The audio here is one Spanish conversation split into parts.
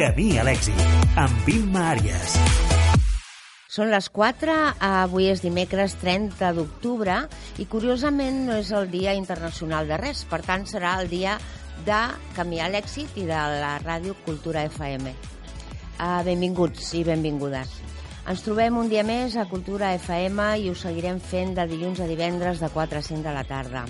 Camí a l'èxit, amb Imma Àries. Són les 4, avui és dimecres 30 d'octubre i curiosament no és el Dia Internacional de res, per tant serà el dia de Camí a l'èxit i de la Ràdio Cultura FM. Uh, benvinguts i benvingudes. Ens trobem un dia més a Cultura FM i ho seguirem fent de dilluns a divendres de 4 a 5 de la tarda.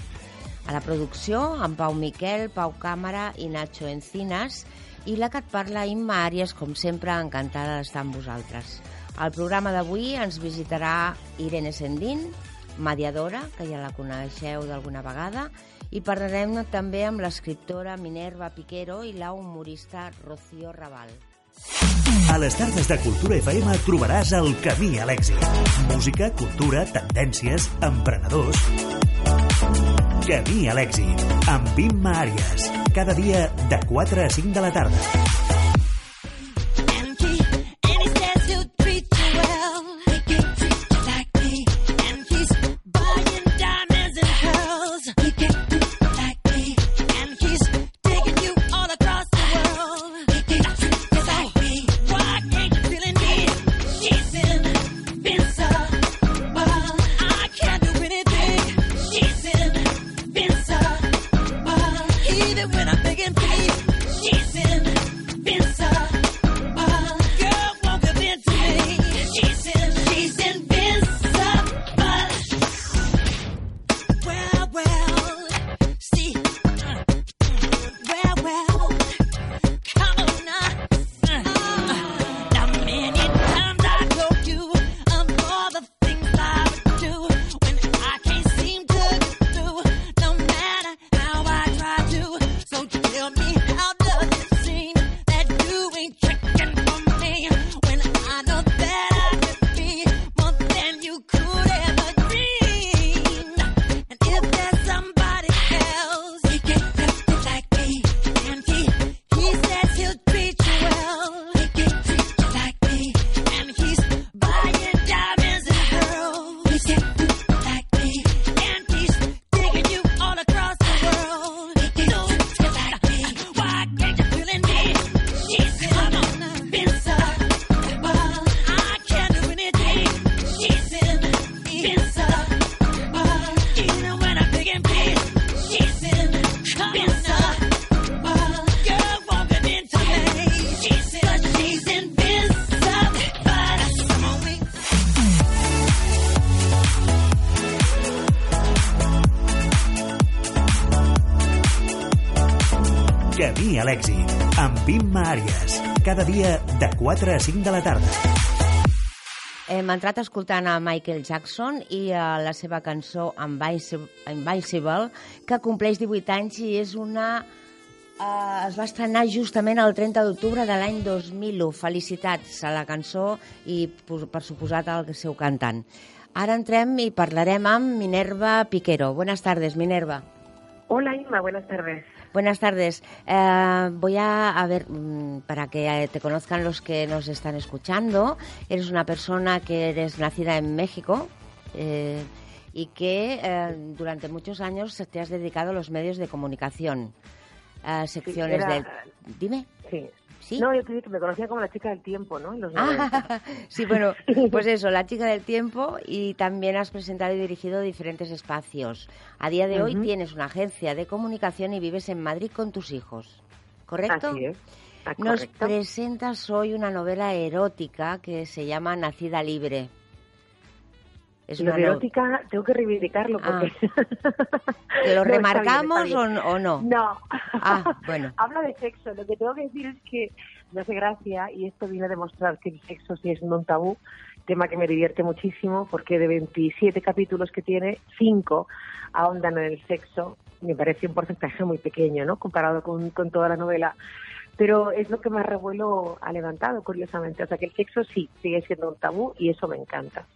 A la producció, amb Pau Miquel, Pau Càmera i Nacho Encinas, i la que et parla, Imma Àries, com sempre, encantada d'estar amb vosaltres. Al programa d'avui ens visitarà Irene Sendín, mediadora, que ja la coneixeu d'alguna vegada, i parlarem també amb l'escriptora Minerva Piquero i la humorista Rocío Raval. A les tardes de Cultura FM trobaràs el camí a l'èxit. Música, cultura, tendències, emprenedors... Camí a l'èxit, amb Imma Àries. Cada dia de 4 a 5 de la tarda. Cada dia de 4 a 5 de la tarda. Hem entrat escoltant a Michael Jackson i a la seva cançó Invincible, que compleix 18 anys i és una... Uh, es va estrenar justament el 30 d'octubre de l'any 2001. Felicitats a la cançó i, per suposat, al seu cantant. Ara entrem i parlarem amb Minerva Piquero. Buenas tardes, Minerva. Hola, Inma. Buenas tardes. Buenas tardes. Eh, voy a, a, ver, mm, para que te conozcan los que nos están escuchando, eres una persona que eres nacida en México eh, y que eh, durante muchos años te has dedicado a los medios de comunicación, a secciones sí, del... Dime. Sí, no, yo que me conocía como la chica del tiempo, ¿no? ah, sí, bueno, pues eso, la chica del tiempo y también has presentado y dirigido diferentes espacios. A día de hoy tienes una agencia de comunicación y vives en Madrid con tus hijos, ¿correcto? Así es. Ah, Nos presentas hoy una novela erótica que se llama Nacida Libre. Es lo de erótica tengo que reivindicarlo ah. porque... ¿Lo remarcamos O, no? No. Ah, bueno. Habla de sexo. Lo que tengo que decir es que me hace gracia y esto viene a demostrar que el sexo sí es un tabú, tema que me divierte muchísimo porque de 27 capítulos que tiene, 5 ahondan en el sexo. Me parece un porcentaje muy pequeño, ¿no? Comparado con, con toda la novela pero es lo que más revuelo ha levantado, curiosamente. O sea, que el sexo sí sigue siendo un tabú y eso me encanta.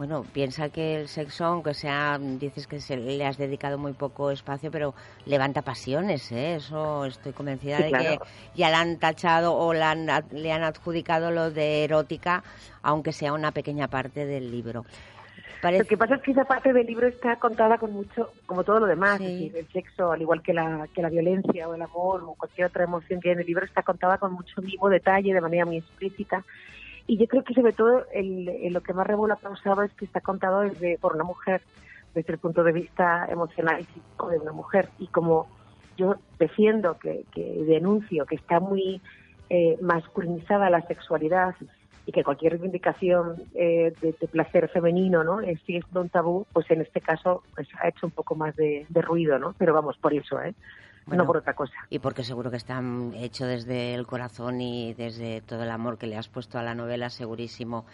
Bueno, piensa que el sexo, aunque sea, dices que se, le has dedicado muy poco espacio, pero levanta pasiones, ¿eh? Eso estoy convencida de que ya le han tachado o le han, le han adjudicado lo de erótica, aunque sea una pequeña parte del libro. Lo que pasa es que esa parte del libro está contada con mucho, como todo lo demás, el sexo, al igual que la, que la violencia o el amor o cualquier otra emoción que hay en el libro, está contada con mucho vivo detalle, de manera muy explícita. Y yo creo que sobre todo el, lo que más revuelo causado es que está contado desde, por una mujer, desde el punto de vista emocional y físico de una mujer. Y como yo defiendo, que, que denuncio que está muy eh, masculinizada la sexualidad y que cualquier reivindicación eh, de, placer femenino no es sigue siendo un tabú pues en este caso pues ha hecho un poco más de, ruido no pero vamos por eso eh no por otra cosa y porque seguro que está hecho desde el corazón y desde todo el amor que le has puesto a la novela segurísimo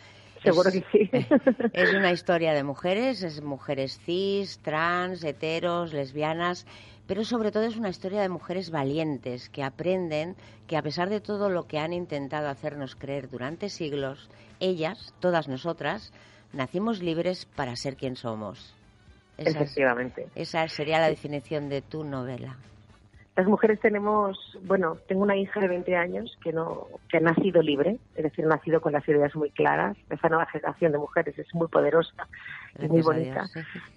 Seguro que sí. Es una historia de mujeres, es mujeres cis, trans, heteros, lesbianas pero sobre todo es una historia de mujeres valientes que aprenden que a pesar de todo lo que han intentado hacernos creer durante siglos, ellas, todas nosotras, nacimos libres para ser quien somos. Efectivamente. Esa sería la definición de tu novela. Las mujeres tenemos, bueno, tengo una hija de 20 años que no que ha nacido libre, es decir, ha nacido con las ideas muy claras. Esa nueva generación de mujeres es muy poderosa, es muy bonita.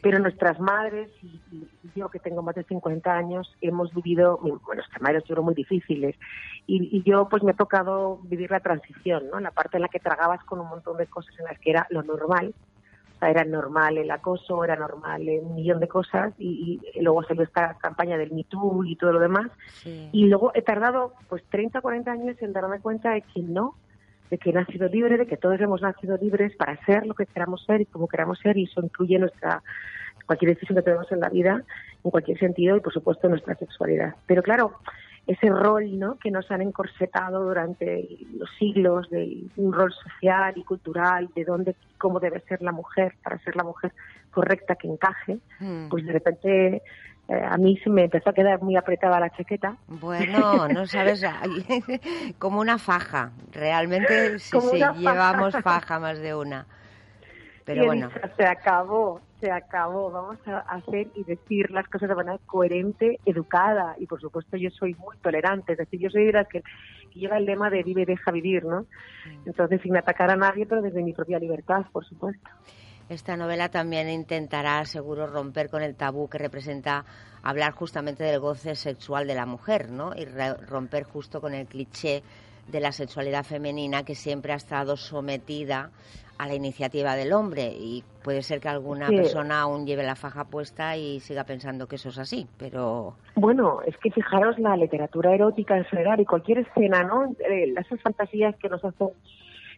Pero nuestras madres y, yo que tengo más de 50 años hemos vivido, bueno, nuestras madres fueron muy difíciles y, y, yo pues me ha tocado vivir la transición, ¿no? La parte en la que tragabas con un montón de cosas en las que era lo normal era normal el acoso, era normal un millón de cosas y, luego salió esta campaña del Me Too y todo lo demás. Y luego he tardado pues 30 o 40 años en darme cuenta de que no, de que he nacido libre, de que todos hemos nacido libres para ser lo que queramos ser y como queramos ser y eso incluye nuestra cualquier decisión que tenemos en la vida en cualquier sentido y por supuesto nuestra sexualidad. Pero claro, ese rol ¿no? que nos han encorsetado durante los siglos de un rol social y cultural de dónde cómo debe ser la mujer para ser la mujer correcta que encaje hmm. pues de repente eh, a mí se me empezó a quedar muy apretada la chaqueta. Bueno no sabes como una faja realmente sí, sí llevamos faja. más de una. Pero bueno. se acabó se acabó. Vamos a hacer y decir las cosas de manera coherente, educada. Y por supuesto yo soy muy tolerante. Es decir, yo soy de las que, lleva el lema de vive, deja vivir, ¿no? Entonces, sin atacar a nadie, pero desde mi propia libertad, por supuesto. Esta novela también intentará, seguro, romper con el tabú que representa hablar justamente del goce sexual de la mujer, ¿no? Y romper justo con el cliché de la sexualidad femenina que siempre ha estado sometida a la iniciativa del hombre y puede ser que alguna persona aún lleve la faja puesta y siga pensando que eso es así, pero... Bueno, es que fijaros la literatura erótica en general y cualquier escena, ¿no? Eh, esas fantasías que nos hacen...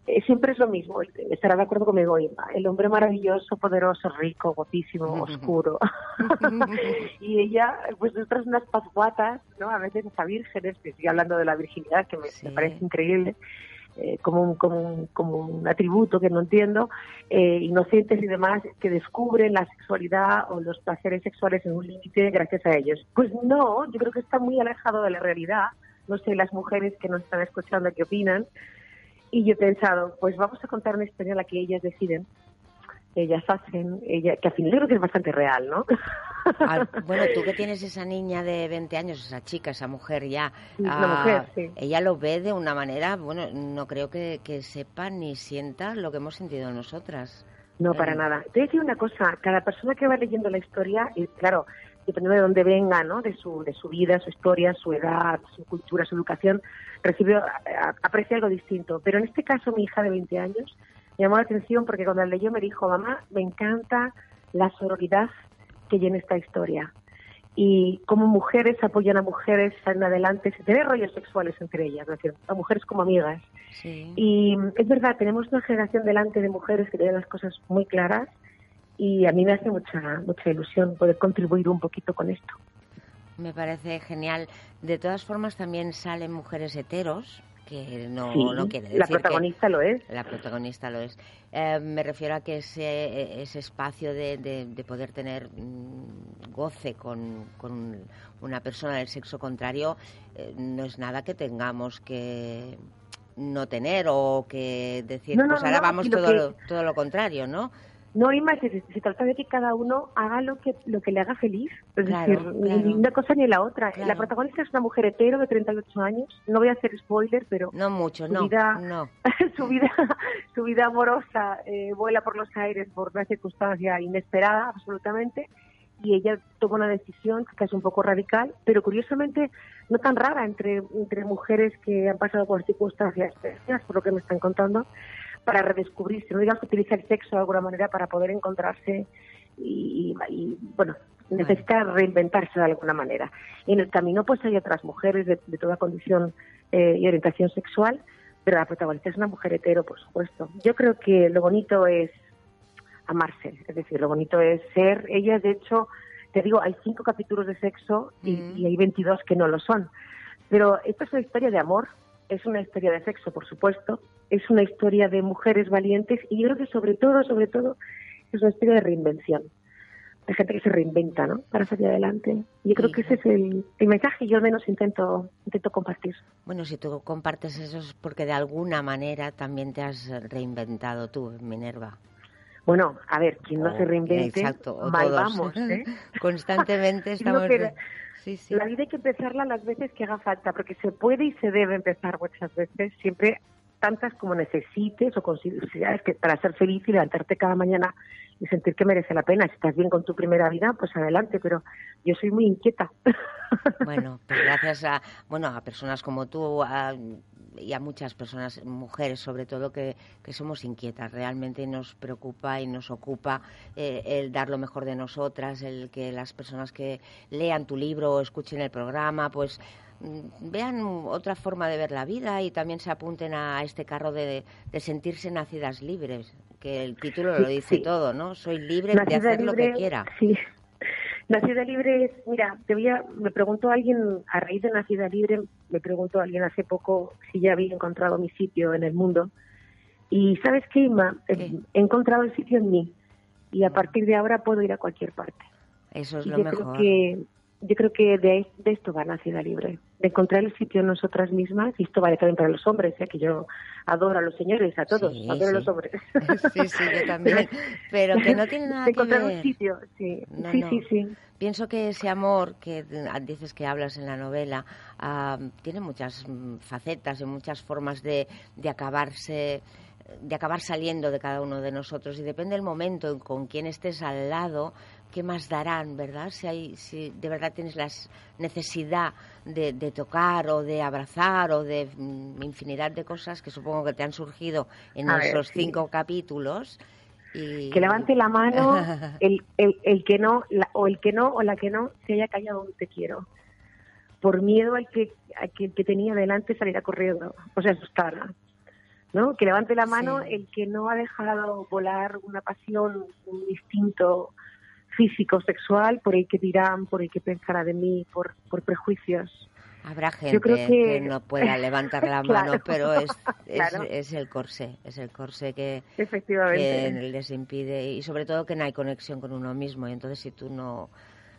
Eh, siempre es lo mismo, estará de acuerdo conmigo, el hombre maravilloso, poderoso, rico, guapísimo, oscuro. y ella, pues otras unas pasguatas, ¿no? A veces hasta vírgenes, que estoy hablando de la virginidad, que me parece increíble eh, como, un, como, un, como un atributo que no entiendo, eh, inocentes y demás, que descubren la sexualidad o los placeres sexuales en un límite gracias a ellos. Pues no, yo creo que está muy alejado de la realidad. No sé las mujeres que nos están escuchando qué opinan. Y yo he pensado, pues vamos a contar una historia en la que ellas deciden ellas hacen, ella, que al final creo que es bastante real, ¿no? Ah, bueno, tú que tienes esa niña de 20 años, esa chica, esa mujer ya, ah, mujer, ella lo ve de una manera, bueno, no creo que, sepa ni sienta lo que hemos sentido nosotras. No, para eh, nada. Te decir una cosa, cada persona que va leyendo la historia, y claro, dependiendo de dónde venga, ¿no? De su, de su vida, su historia, su edad, su cultura, su educación, recibe, aprecia algo distinto. Pero en este caso, mi hija de 20 años me llamó la atención porque cuando la leyó me dijo, mamá, me encanta la sororidad que llena esta historia y cómo mujeres apoyan a mujeres, salen adelante, sin tener rollos sexuales entre ellas, es decir, a mujeres como amigas. Y es verdad, tenemos una generación delante de mujeres que tienen las cosas muy claras y a mí me hace mucha, mucha ilusión poder contribuir un poquito con esto. Me parece genial. De todas formas, también salen mujeres heteros, que no, no quiere decir la protagonista lo es. La protagonista lo es. Eh, me refiero a que ese, ese espacio de, de, poder tener mm, goce con, con, una persona del sexo contrario eh, no es nada que tengamos que no tener o que decir, pues ahora vamos todo, lo, todo lo contrario, ¿no? No hay más, se, trata de que cada uno haga lo que lo que le haga feliz. Es decir, ni una cosa ni la otra. La protagonista es una mujer hetero de 38 años. No voy a hacer spoiler, pero no mucho, su no, vida, no. su vida, su vida amorosa eh, vuela por los aires por una circunstancia inesperada, absolutamente. Y ella toma una decisión que es un poco radical, pero curiosamente no tan rara entre, entre mujeres que han pasado por circunstancias por lo que me están contando para redescubrirse, no digamos que utiliza el sexo de alguna manera para poder encontrarse y, bueno, necesita reinventarse de alguna manera. Y en el camino pues hay otras mujeres de, toda condición eh, y orientación sexual, pero la protagonista es una mujer hetero, por supuesto. Yo creo que lo bonito es amarse, es decir, lo bonito es ser, ella de hecho, te digo, hay cinco capítulos de sexo y, mm. y hay 22 que no lo son. Pero esta es una historia de amor, es una historia de sexo, por supuesto, es una historia de mujeres valientes y yo creo que sobre todo, sobre todo, es una historia de reinvención, de gente que se reinventa, ¿no? Para salir adelante. Y yo creo que ese es el, mensaje que yo al menos intento, intento compartir. Bueno, si tú compartes eso es porque de alguna manera también te has reinventado tú, Minerva. Bueno, a ver, quien no se reinvente, mal vamos, ¿eh? Constantemente estamos... La vida hay que empezarla las veces que haga falta, porque se puede y se debe empezar muchas veces, siempre tantas como necesites o consideres que para ser feliz y levantarte cada mañana y sentir que merece la pena. Si estás bien con tu primera vida, pues adelante, pero yo soy muy inquieta. Bueno, pues gracias a, bueno, a personas como tú y a muchas personas, mujeres sobre todo, que, que, somos inquietas. Realmente nos preocupa y nos ocupa eh, el dar lo mejor de nosotras, el que las personas que lean tu libro o escuchen el programa, pues vean otra forma de ver la vida y también se apunten a este carro de, sentirse nacidas libres, que el título lo dice todo, ¿no? Soy libre de hacer lo que quiera. Sí. Nacida libre es, mira, te voy a, me preguntó alguien, a raíz de Nacida libre, me preguntó alguien hace poco si ya había encontrado mi sitio en el mundo. Y ¿sabes qué, Ima? He encontrado el sitio en mí y a partir de ahora puedo ir a cualquier parte. Eso es lo mejor. que yo creo que de, esto va Nacida Libre, de encontrar el sitio en nosotras mismas, y esto vale también para los hombres, ¿eh? que yo adoro a los señores, a todos, adoro a los hombres. Sí, sí, yo también, pero que no tiene nada de que encontrar un sitio, sí, sí, sí, sí. Pienso que ese amor que dices que hablas en la novela ah, tiene muchas mm, facetas y muchas formas de, de acabarse de acabar saliendo de cada uno de nosotros y depende del momento con quien estés al lado qué más darán, ¿verdad? Si, hay, si de verdad tienes la necesidad de, tocar o de abrazar o de mm, infinidad de cosas que supongo que te han surgido en esos cinco capítulos. Y... Que levante la mano el, el, que no, o el que no, o la que no, se haya callado un te quiero. Por miedo al que, que, que tenía delante saliera corriendo, o sea, asustada. ¿no? Que levante la mano el que no ha dejado volar una pasión, un instinto, físico, sexual, por el que dirán, por el que pensará de mí, por, por prejuicios. Habrá gente que... no pueda levantar la mano, pero es, es, el corsé, es el corsé que, que, les impide y sobre todo que no hay conexión con uno mismo. Y entonces si tú no,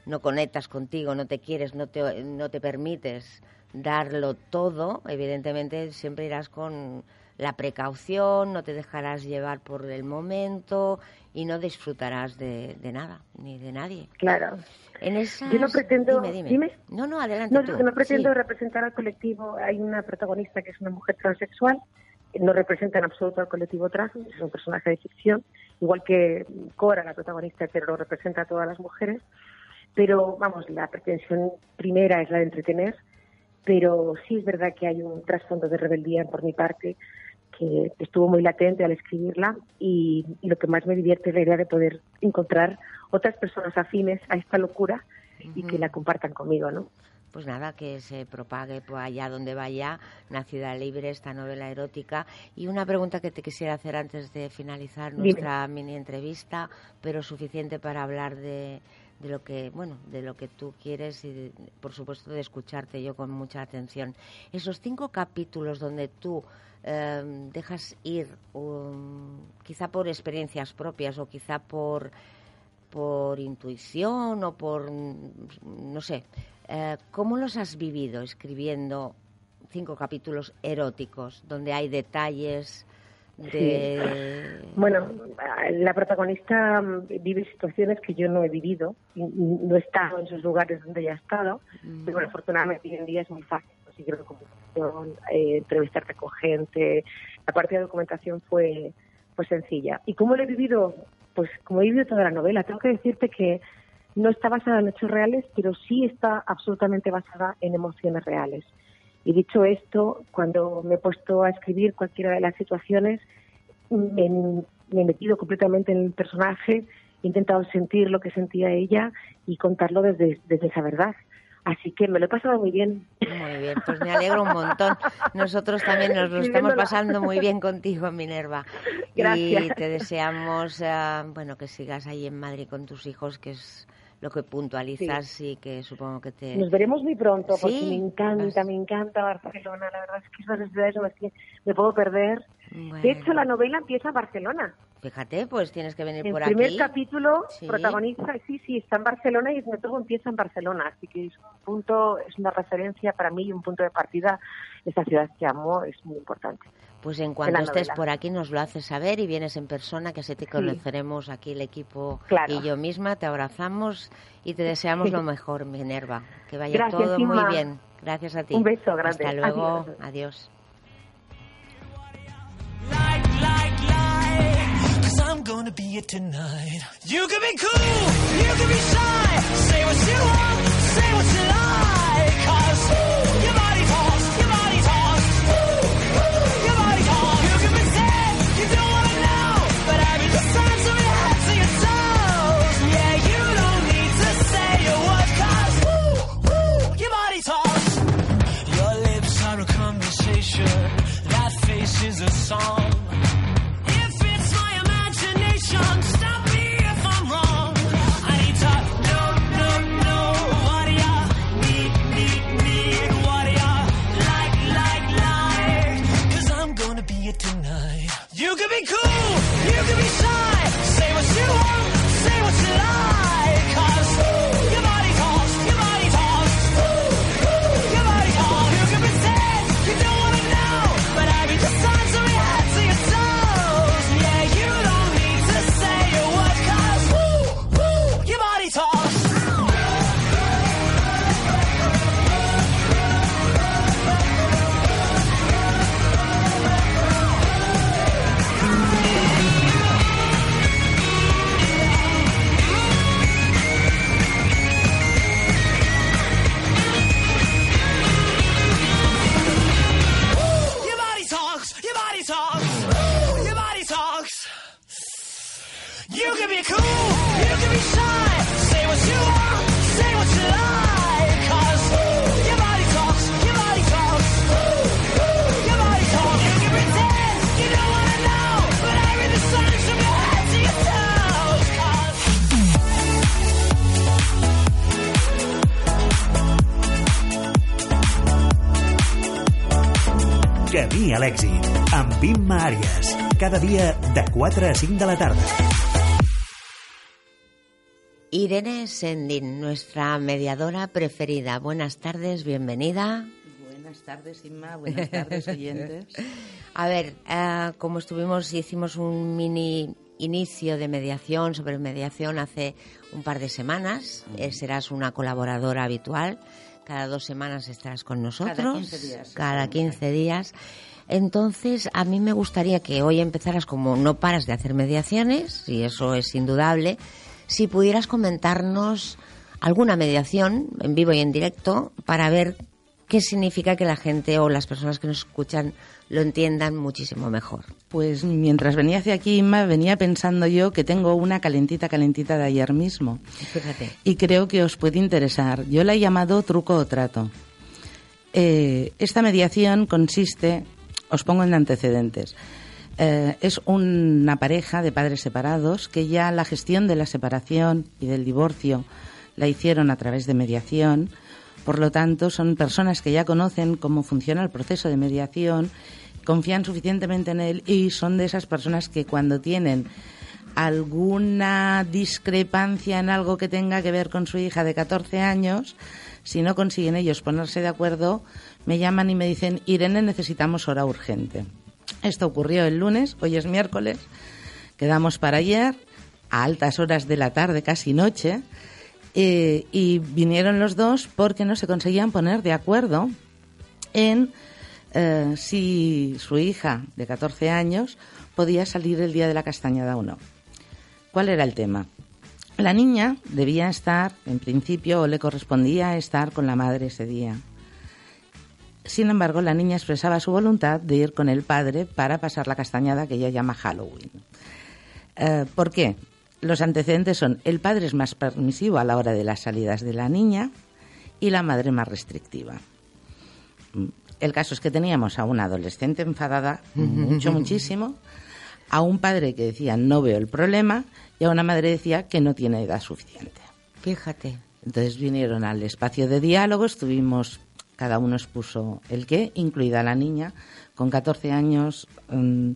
no conectas contigo, no te quieres, no te, no te permites darlo todo, evidentemente siempre irás con la precaución, no te dejarás llevar por el momento y no disfrutarás de, nada, ni de nadie. Claro. En esas... Yo no pretendo... Dime, No, no, adelante No, no pretendo representar al colectivo. Hay una protagonista que es una mujer transexual, no representa en absoluto al colectivo trans, es un personaje de ficción, igual que Cora, la protagonista, pero lo representa a todas las mujeres. Pero, vamos, la pretensión primera es la de entretener, pero sí es verdad que hay un trasfondo de rebeldía por mi parte que estuvo muy latente al escribirla y, lo que más me divierte es la idea de poder encontrar otras personas afines a esta locura y que la compartan conmigo, ¿no? Pues nada, que se propague por allá donde vaya, Nacida Libre, esta novela erótica. Y una pregunta que te quisiera hacer antes de finalizar nuestra mini entrevista, pero suficiente para hablar de, de lo que bueno de lo que tú quieres y por supuesto de escucharte yo con mucha atención. Esos cinco capítulos donde tú Em, dejas ir, quizá por experiencias propias o quizá por, por intuición o por, no sé, eh, ¿cómo los has vivido escribiendo cinco capítulos eróticos donde hay detalles Bueno, la protagonista vive situaciones que yo no he vivido, no he estado en esos lugares donde ella ha estado, mm. pero bueno, afortunadamente hoy en día es muy fácil conseguir documentación, eh, entrevistarte con gente, la parte de documentación fue, fue sencilla. ¿Y cómo lo he vivido? Pues como he vivido toda la novela, tengo que decirte que no está basada en hechos reales, pero sí está absolutamente basada en emociones reales. Y dicho esto, cuando me he puesto a escribir cualquiera de las situaciones, me, he metido completamente en el personaje, he intentado sentir lo que sentía ella y contarlo desde, desde esa verdad. Así que me lo he pasado muy bien. Muy bien, pues me alegro un montón. Nosotros también nos lo estamos pasando muy bien contigo, Minerva. Gracias. Y te deseamos, eh, bueno, que sigas ahí en Madrid con tus hijos, que es lo que puntualizas y que supongo que te... Nos veremos muy pronto, porque me encanta, me encanta Barcelona. La verdad es que esas ciudades son las que me puedo perder. De hecho, la novela empieza en Barcelona. Fíjate, pues tienes que venir por aquí. El primer capítulo protagoniza, sí, sí, está en Barcelona y todo empieza en Barcelona. Así que es un punto, es una referencia para mí y un punto de partida. Esta ciudad que amo es muy importante. Pues en cuanto estés por aquí nos lo haces saber y vienes en persona, que así te conoceremos aquí el equipo y yo misma, te abrazamos y te deseamos lo mejor, Minerva. Que vaya todo muy bien. Gracias a ti. Un beso grande. Hasta luego. Adiós. I'm gonna be it tonight. You can be cool, you can be shy. Say what you want, say what you like. Cause ooh, your body talks, your body talks. Ooh, ooh, your body talks. You can pretend you don't wanna know. But I be the sun, of your head to your toes. Yeah, you don't need to say a word. Cause your body talks. Your lips are a conversation. That face is a song. night. You can be cool, you can be shy, say what you want, say what you like, cause... Camí a l'èxit, amb Imma Àries. Cada dia de 4 a 5 de la tarda. Irene Sendin, nuestra mediadora preferida. Buenas tardes, bienvenida. Buenas tardes, Inma. Buenas tardes, oyentes. a ver, uh, como estuvimos, hicimos un mini inicio de mediación sobre mediación hace un par de semanas. Eh, serás una colaboradora habitual. Cada dos semanas estarás con nosotros. Cada 15 días. Cada 15 días. Entonces, a mí me gustaría que hoy empezaras como no paras de hacer mediaciones, y eso es indudable, si pudieras comentarnos alguna mediación en vivo y en directo para ver qué significa que la gente o las personas que nos escuchan lo entiendan muchísimo mejor. Pues mientras venía hacia aquí, Inma, venía pensando yo que tengo una calentita, calentita de ayer mismo. Fíjate. Y creo que os puede interesar. Yo la he llamado truco o trato. Eh, esta mediación consiste, os pongo en antecedentes, eh, es una pareja de padres separados que ya la gestión de la separación y del divorcio la hicieron a través de mediación por lo tanto, son personas que ya conocen cómo funciona el proceso de mediación, confían suficientemente en él y son de esas personas que cuando tienen alguna discrepancia en algo que tenga que ver con su hija de 14 años, si no consiguen ellos ponerse de acuerdo, me llaman y me dicen, Irene, necesitamos hora urgente. Esto ocurrió el lunes, hoy es miércoles, quedamos para ayer, a altas horas de la tarde, casi noche, eh, y vinieron los dos porque no se conseguían poner de acuerdo en eh, si su hija de 14 años podía salir el día de la castañada o no. ¿Cuál era el tema? La niña debía estar, en principio, o le correspondía estar con la madre ese día. Sin embargo, la niña expresaba su voluntad de ir con el padre para pasar la castañada que ella llama Halloween. Eh, ¿Por qué? Los antecedentes son el padre es más permisivo a la hora de las salidas de la niña y la madre más restrictiva. El caso es que teníamos a una adolescente enfadada mucho, muchísimo, a un padre que decía no veo el problema y a una madre decía que no tiene edad suficiente. Fíjate. Entonces vinieron al espacio de diálogo, estuvimos, cada uno expuso el qué, incluida la niña, con 14 años. Mm,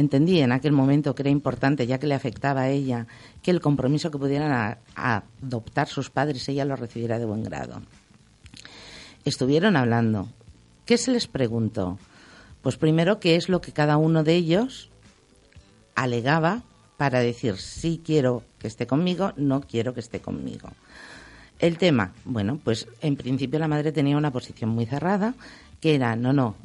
entendí en aquel momento que era importante, ya que le afectaba a ella, que el compromiso que pudieran adoptar sus padres ella lo recibiera de buen grado. Estuvieron hablando. ¿Qué se les preguntó? Pues primero, ¿qué es lo que cada uno de ellos alegaba para decir sí quiero que esté conmigo, no quiero que esté conmigo? El tema, bueno, pues en principio la madre tenía una posición muy cerrada, que era, no, no,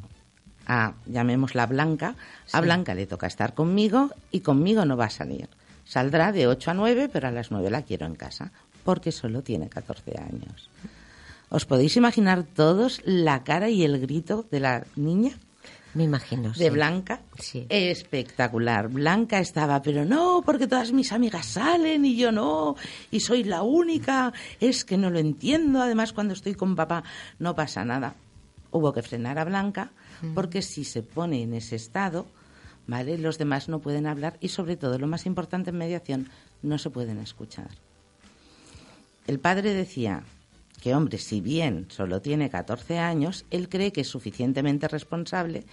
a, llamémosla Blanca, a Blanca le toca estar conmigo y conmigo no va a salir. Saldrá de 8 a 9, pero a las 9 la quiero en casa, porque solo tiene 14 años. ¿Os podéis imaginar todos la cara y el grito de la niña? Me imagino. De Blanca. Sí. Espectacular. Blanca estaba, pero no, porque todas mis amigas salen y yo no, y soy la única. Es que no lo entiendo. Además, cuando estoy con papá no pasa nada. Hubo que frenar a Blanca porque si se pone en ese estado, ¿vale? Los demás no pueden hablar y sobre todo, lo más importante en mediación, no se pueden escuchar. El padre decía que, hombre, si bien solo tiene 14 años, él cree que es suficientemente responsable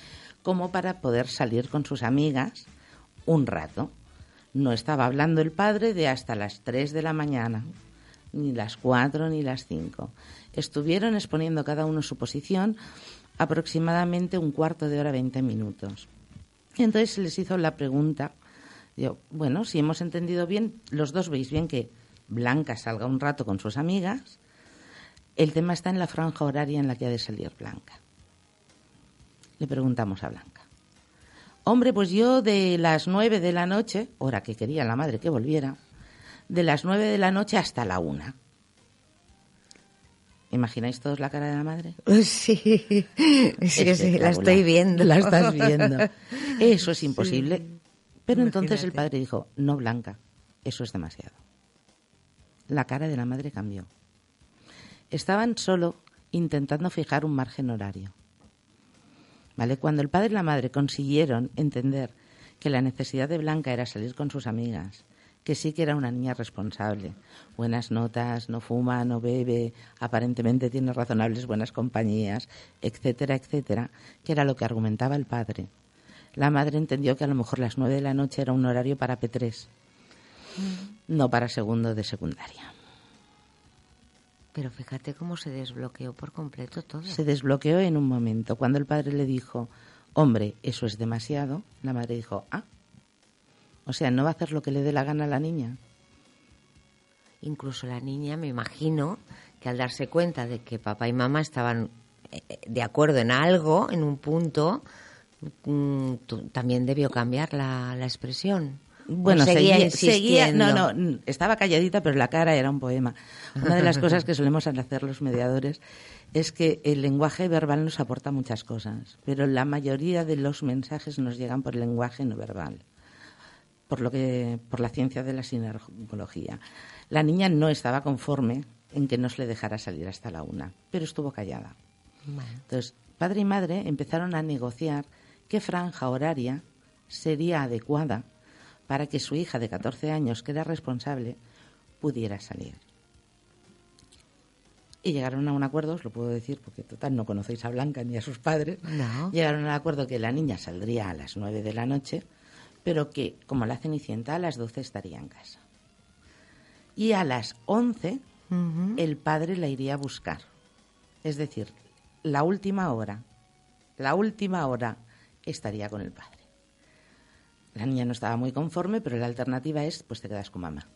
como para poder salir con sus amigas un rato. No estaba hablando el padre de hasta las 3 de la mañana, ni las 4 ni las 5. Estuvieron exponiendo cada uno su posición aproximadamente un cuarto de hora, 20 minutos. Y entonces les hizo la pregunta, yo, bueno, si hemos entendido bien, los dos veis bien que Blanca salga un rato con sus amigas, el tema está en la franja horaria en la que ha de salir Blanca. Le preguntamos a Blanca. Hombre, pues yo de las nueve de la noche, hora que quería la madre que volviera, de las nueve de la noche hasta la una. ¿Imagináis todos la cara de la madre? Sí, sí, sí, la estoy viendo. La estás viendo. Eso es imposible. Pero entonces el padre dijo, no, Blanca, eso es demasiado. La cara de la madre cambió. Estaban solo intentando fijar un margen horario. ¿Vale? Cuando el padre y la madre consiguieron entender que la necesidad de Blanca era salir con sus amigas, que sí que era una niña responsable. Buenas notas, no fuma, no bebe, aparentemente tiene razonables buenas compañías, etcétera, etcétera, que era lo que argumentaba el padre. La madre entendió que a lo mejor las nueve de la noche era un horario para P3, no para segundo de secundaria. Pero fíjate cómo se desbloqueó por completo todo. Se desbloqueó en un momento. Cuando el padre le dijo, hombre, eso es demasiado, la madre dijo, ah, o sea, no va a hacer lo que le dé la gana a la niña. Incluso la niña, me imagino, que al darse cuenta de que papá y mamá estaban eh, de acuerdo en algo, en un punto, mm, también debió cambiar la, expresión. Bueno, seguía, seguía, no, no, estaba calladita, pero la cara era un poema. Una de las cosas que solemos hacer los mediadores es que el lenguaje verbal nos aporta muchas cosas, pero la mayoría de los mensajes nos llegan por el lenguaje no verbal por, lo que, por la ciencia de la sinergología. La niña no estaba conforme en que no se le dejara salir hasta la una, pero estuvo callada. Entonces, padre y madre empezaron a negociar qué franja horaria sería adecuada para que su hija de 14 años, que era responsable, pudiera salir. Y llegaron a un acuerdo, os lo puedo decir porque total no conocéis a Blanca ni a sus padres. Llegaron al acuerdo que la niña saldría a las 9 de la noche pero que, como la Cenicienta, a las 12 estaría en casa. Y a las 11 el padre la iría a buscar. Es decir, la última hora, la última hora estaría con el padre. La niña no estaba muy conforme, pero la alternativa es, pues te quedas con mamá.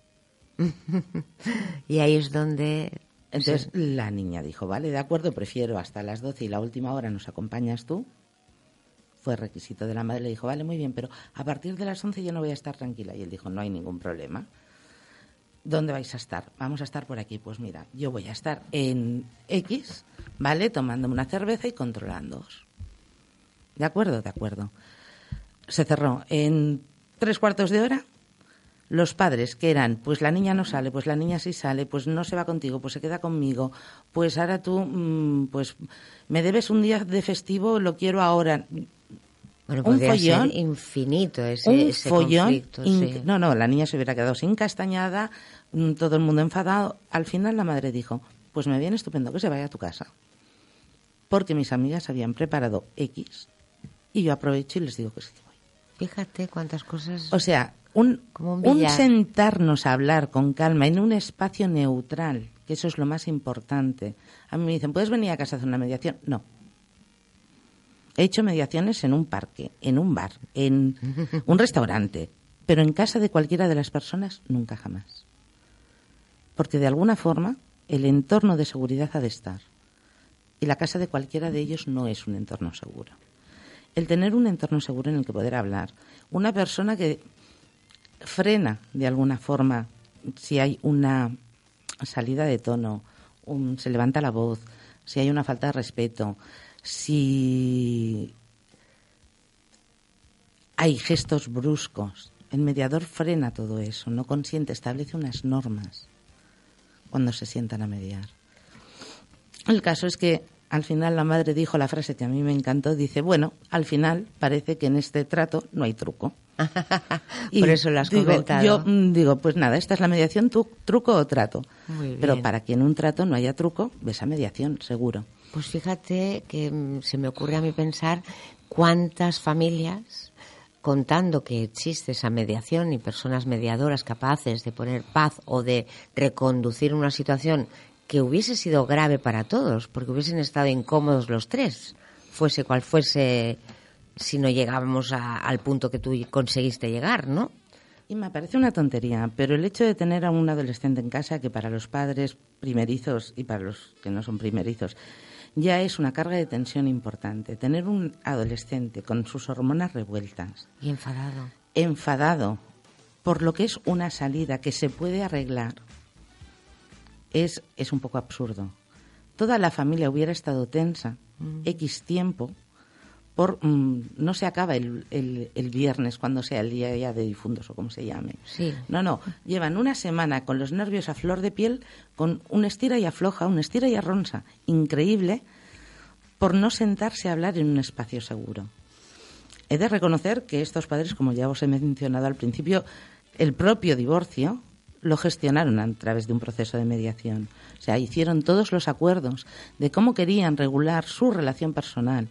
y ahí es donde... Entonces la niña dijo, vale, de acuerdo, prefiero hasta las 12 y la última hora nos acompañas tú. Fue requisito de la madre, le dijo, vale, muy bien, pero a partir de las 11 yo no voy a estar tranquila. Y él dijo, no hay ningún problema. ¿Dónde vais a estar? Vamos a estar por aquí. Pues mira, yo voy a estar en X, ¿vale? Tomándome una cerveza y controlándoos. ¿De acuerdo? De acuerdo. Se cerró. En tres cuartos de hora, los padres que eran, pues la niña no sale, pues la niña sí sale, pues no se va contigo, pues se queda conmigo, pues ahora tú, mm, pues me debes un día de festivo, lo quiero ahora. Bueno, un follón, ser infinito ese, un follón No, no, la niña se hubiera quedado sin castañada, mm, todo el mundo enfadado. Al final la madre dijo, pues me viene estupendo que se vaya a tu casa. Porque mis amigas habían preparado X y yo aprovecho y les digo que sí voy. Fíjate cuántas cosas. O sea, un, un, sentarnos a hablar con calma en un espacio neutral, que eso es lo más importante. A mí me dicen, ¿puedes venir a casa a hacer una mediación? No. He hecho mediaciones en un parque, en un bar, en un restaurante, pero en casa de cualquiera de las personas nunca jamás. Porque de alguna forma el entorno de seguridad ha de estar. Y la casa de cualquiera de ellos no es un entorno seguro el tener un entorno seguro en el que poder hablar. Una persona que frena de alguna forma si hay una salida de tono, se levanta la voz, si hay una falta de respeto, si hay gestos bruscos. El mediador frena todo eso, no consiente, establece unas normas cuando se sientan a mediar. El caso es que al final la madre dijo la frase que a mí me encantó, dice, bueno, al final parece que en este trato no hay truco. Por eso lo has comentado. Yo mm, digo, pues nada, esta es la mediación, truco o trato. Pero para que en un trato no haya truco, ves a mediación, seguro. Pues fíjate que mm, se me ocurre a mí pensar cuántas familias contando que existe esa mediación y personas mediadoras capaces de poner paz o de reconducir una situación que hubiese sido grave para todos, porque hubiesen estado incómodos los tres, fuese cual fuese si no llegábamos al punto que tú conseguiste llegar, ¿no? Y me parece una tontería, pero el hecho de tener a un adolescente en casa, que para los padres primerizos y para los que no son primerizos, ya es una carga de tensión importante. Tener un adolescente con sus hormonas revueltas. Y enfadado. Enfadado por lo que es una salida que se puede arreglar es, es un poco absurdo. Toda la familia hubiera estado tensa mm. X tiempo por mm, no se acaba el, el, viernes cuando sea el día ya de difuntos o como se llame. Sí. No, no, llevan una semana con los nervios a flor de piel, con un estira y afloja, un estira y arronsa increíble por no sentarse a hablar en un espacio seguro. He de reconocer que estos padres, como ya os he mencionado al principio, el propio divorcio lo gestionaron a través de un proceso de mediación. O sea, hicieron todos los acuerdos de cómo querían regular su relación personal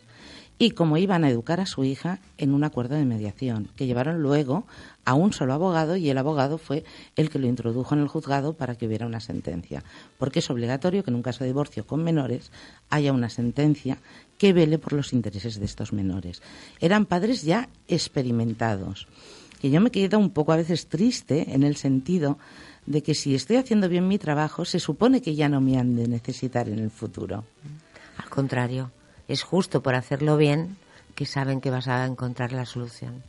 y cómo iban a educar a su hija en un acuerdo de mediación, que llevaron luego a un solo abogado y el abogado fue el que lo introdujo en el juzgado para que hubiera una sentencia. Porque es obligatorio que en un caso de divorcio con menores haya una sentencia que vele por los intereses de estos menores. Eran padres ya experimentados yo me quedo un poco a veces triste en el sentido de que si estoy haciendo bien mi trabajo, se supone que ya no me han de necesitar en el futuro. Al contrario, es justo por hacerlo bien que saben que vas a encontrar la solución.